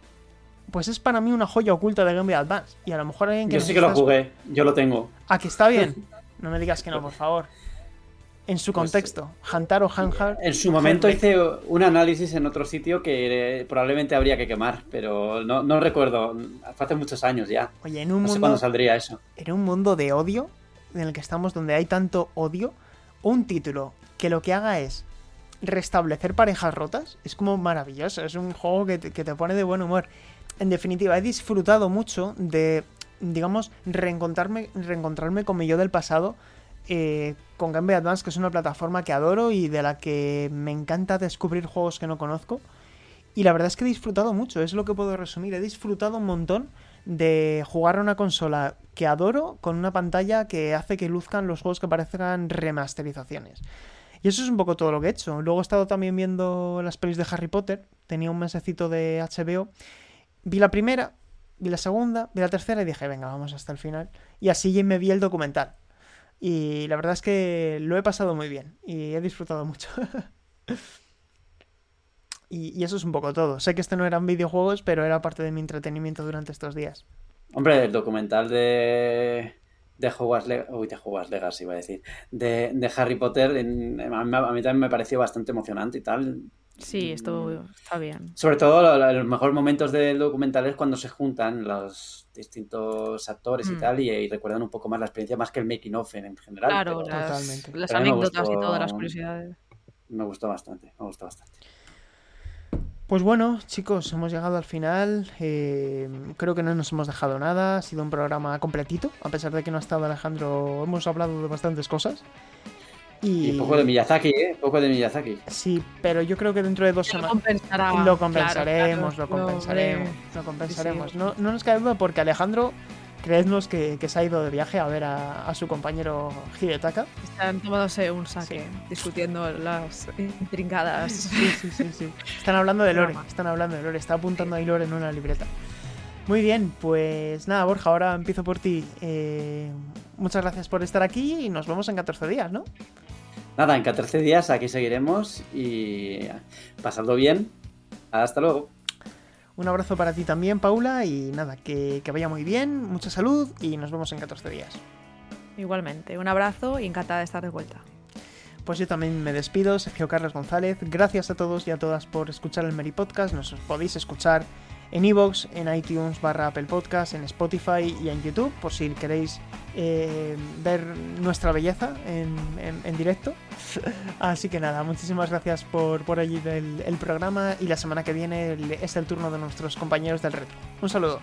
Pues es para mí una joya oculta de Game Boy Advance. Y a lo mejor alguien que Yo sí que lo jugué, yo lo tengo. Ah, que está bien. No me digas que no, por favor. En su Pues, contexto, Hantaro Hanhar. En su momento hice un análisis en otro sitio que probablemente habría que quemar, pero no, no recuerdo. Fue hace muchos años ya. Oye, en un No sé mundo, cuándo saldría eso. en un mundo de odio, en el que estamos, donde hay tanto odio, un título que lo que haga es restablecer parejas rotas, es como maravilloso. Es un juego que te, que te pone de buen humor. En definitiva, he disfrutado mucho de, digamos, reencontrarme, reencontrarme con mi yo del pasado eh, con Game Boy Advance, que es una plataforma que adoro y de la que me encanta descubrir juegos que no conozco. Y la verdad es que he disfrutado mucho, es lo que puedo resumir. He disfrutado un montón de jugar a una consola que adoro con una pantalla que hace que luzcan los juegos que parezcan remasterizaciones. Y eso es un poco todo lo que he hecho. Luego he estado también viendo las pelis de Harry Potter. Tenía un mesecito de HBO. Vi la primera, vi la segunda, vi la tercera y dije, venga, vamos hasta el final. Y así me vi el documental. Y la verdad es que lo he pasado muy bien y he disfrutado mucho. y, eso es un poco todo. Sé que este no eran videojuegos, pero era parte de mi entretenimiento durante estos días. Hombre, el documental de. De Hogwarts Legacy, uy, de Hogwarts Legacy iba a decir, de, Harry Potter, en- a mí también me pareció bastante emocionante y tal. Sí, esto está bien. Sobre todo lo- lo- los mejores momentos del documental es cuando se juntan los distintos actores y Mm. tal y, y recuerdan un poco más la experiencia más que el making of en, en general. Claro, pero las, anécdotas y gustó- todas las curiosidades. Me gustó bastante, me gustó bastante. Pues bueno, chicos, hemos llegado al final. Eh, creo que no nos hemos dejado nada. Ha sido un programa completito, a pesar de que no ha estado Alejandro. Hemos hablado de bastantes cosas. Y, poco de Miyazaki, ¿eh? Un poco de Miyazaki. Sí, pero yo creo que dentro de dos lo semanas. Lo claro, compensaremos, claro, lo compensaremos, lo compensaremos. sí. No, no nos cae duda porque Alejandro, creednos que, que se ha ido de viaje a ver a, a su compañero Hidetaka. Están tomándose un saque, discutiendo las intrincadas. Sí, sí, sí, sí. Están hablando de Lore, están hablando de Lore, está apuntando ahí Lore en una libreta. Muy bien, pues nada, Borja, ahora empiezo por ti. Eh, muchas gracias por estar aquí y nos vemos en 14 días, ¿no? Nada, en 14 días aquí seguiremos y pasadlo bien. Hasta luego. Un abrazo para ti también, Paula, y nada, que, que vaya muy bien, mucha salud y nos vemos en 14 días. Igualmente, un abrazo y encantada de estar de vuelta. Pues yo también me despido, Sergio Carlos González. Gracias a todos y a todas por escuchar el Meri Podcast. Nos podéis escuchar en iVoox, en iTunes barra Apple Podcast, en Spotify y en YouTube, por si queréis eh, ver nuestra belleza en, en- directo. Así que nada, muchísimas gracias por, por allí el programa y la semana que viene es el turno de nuestros compañeros del retro. Un saludo.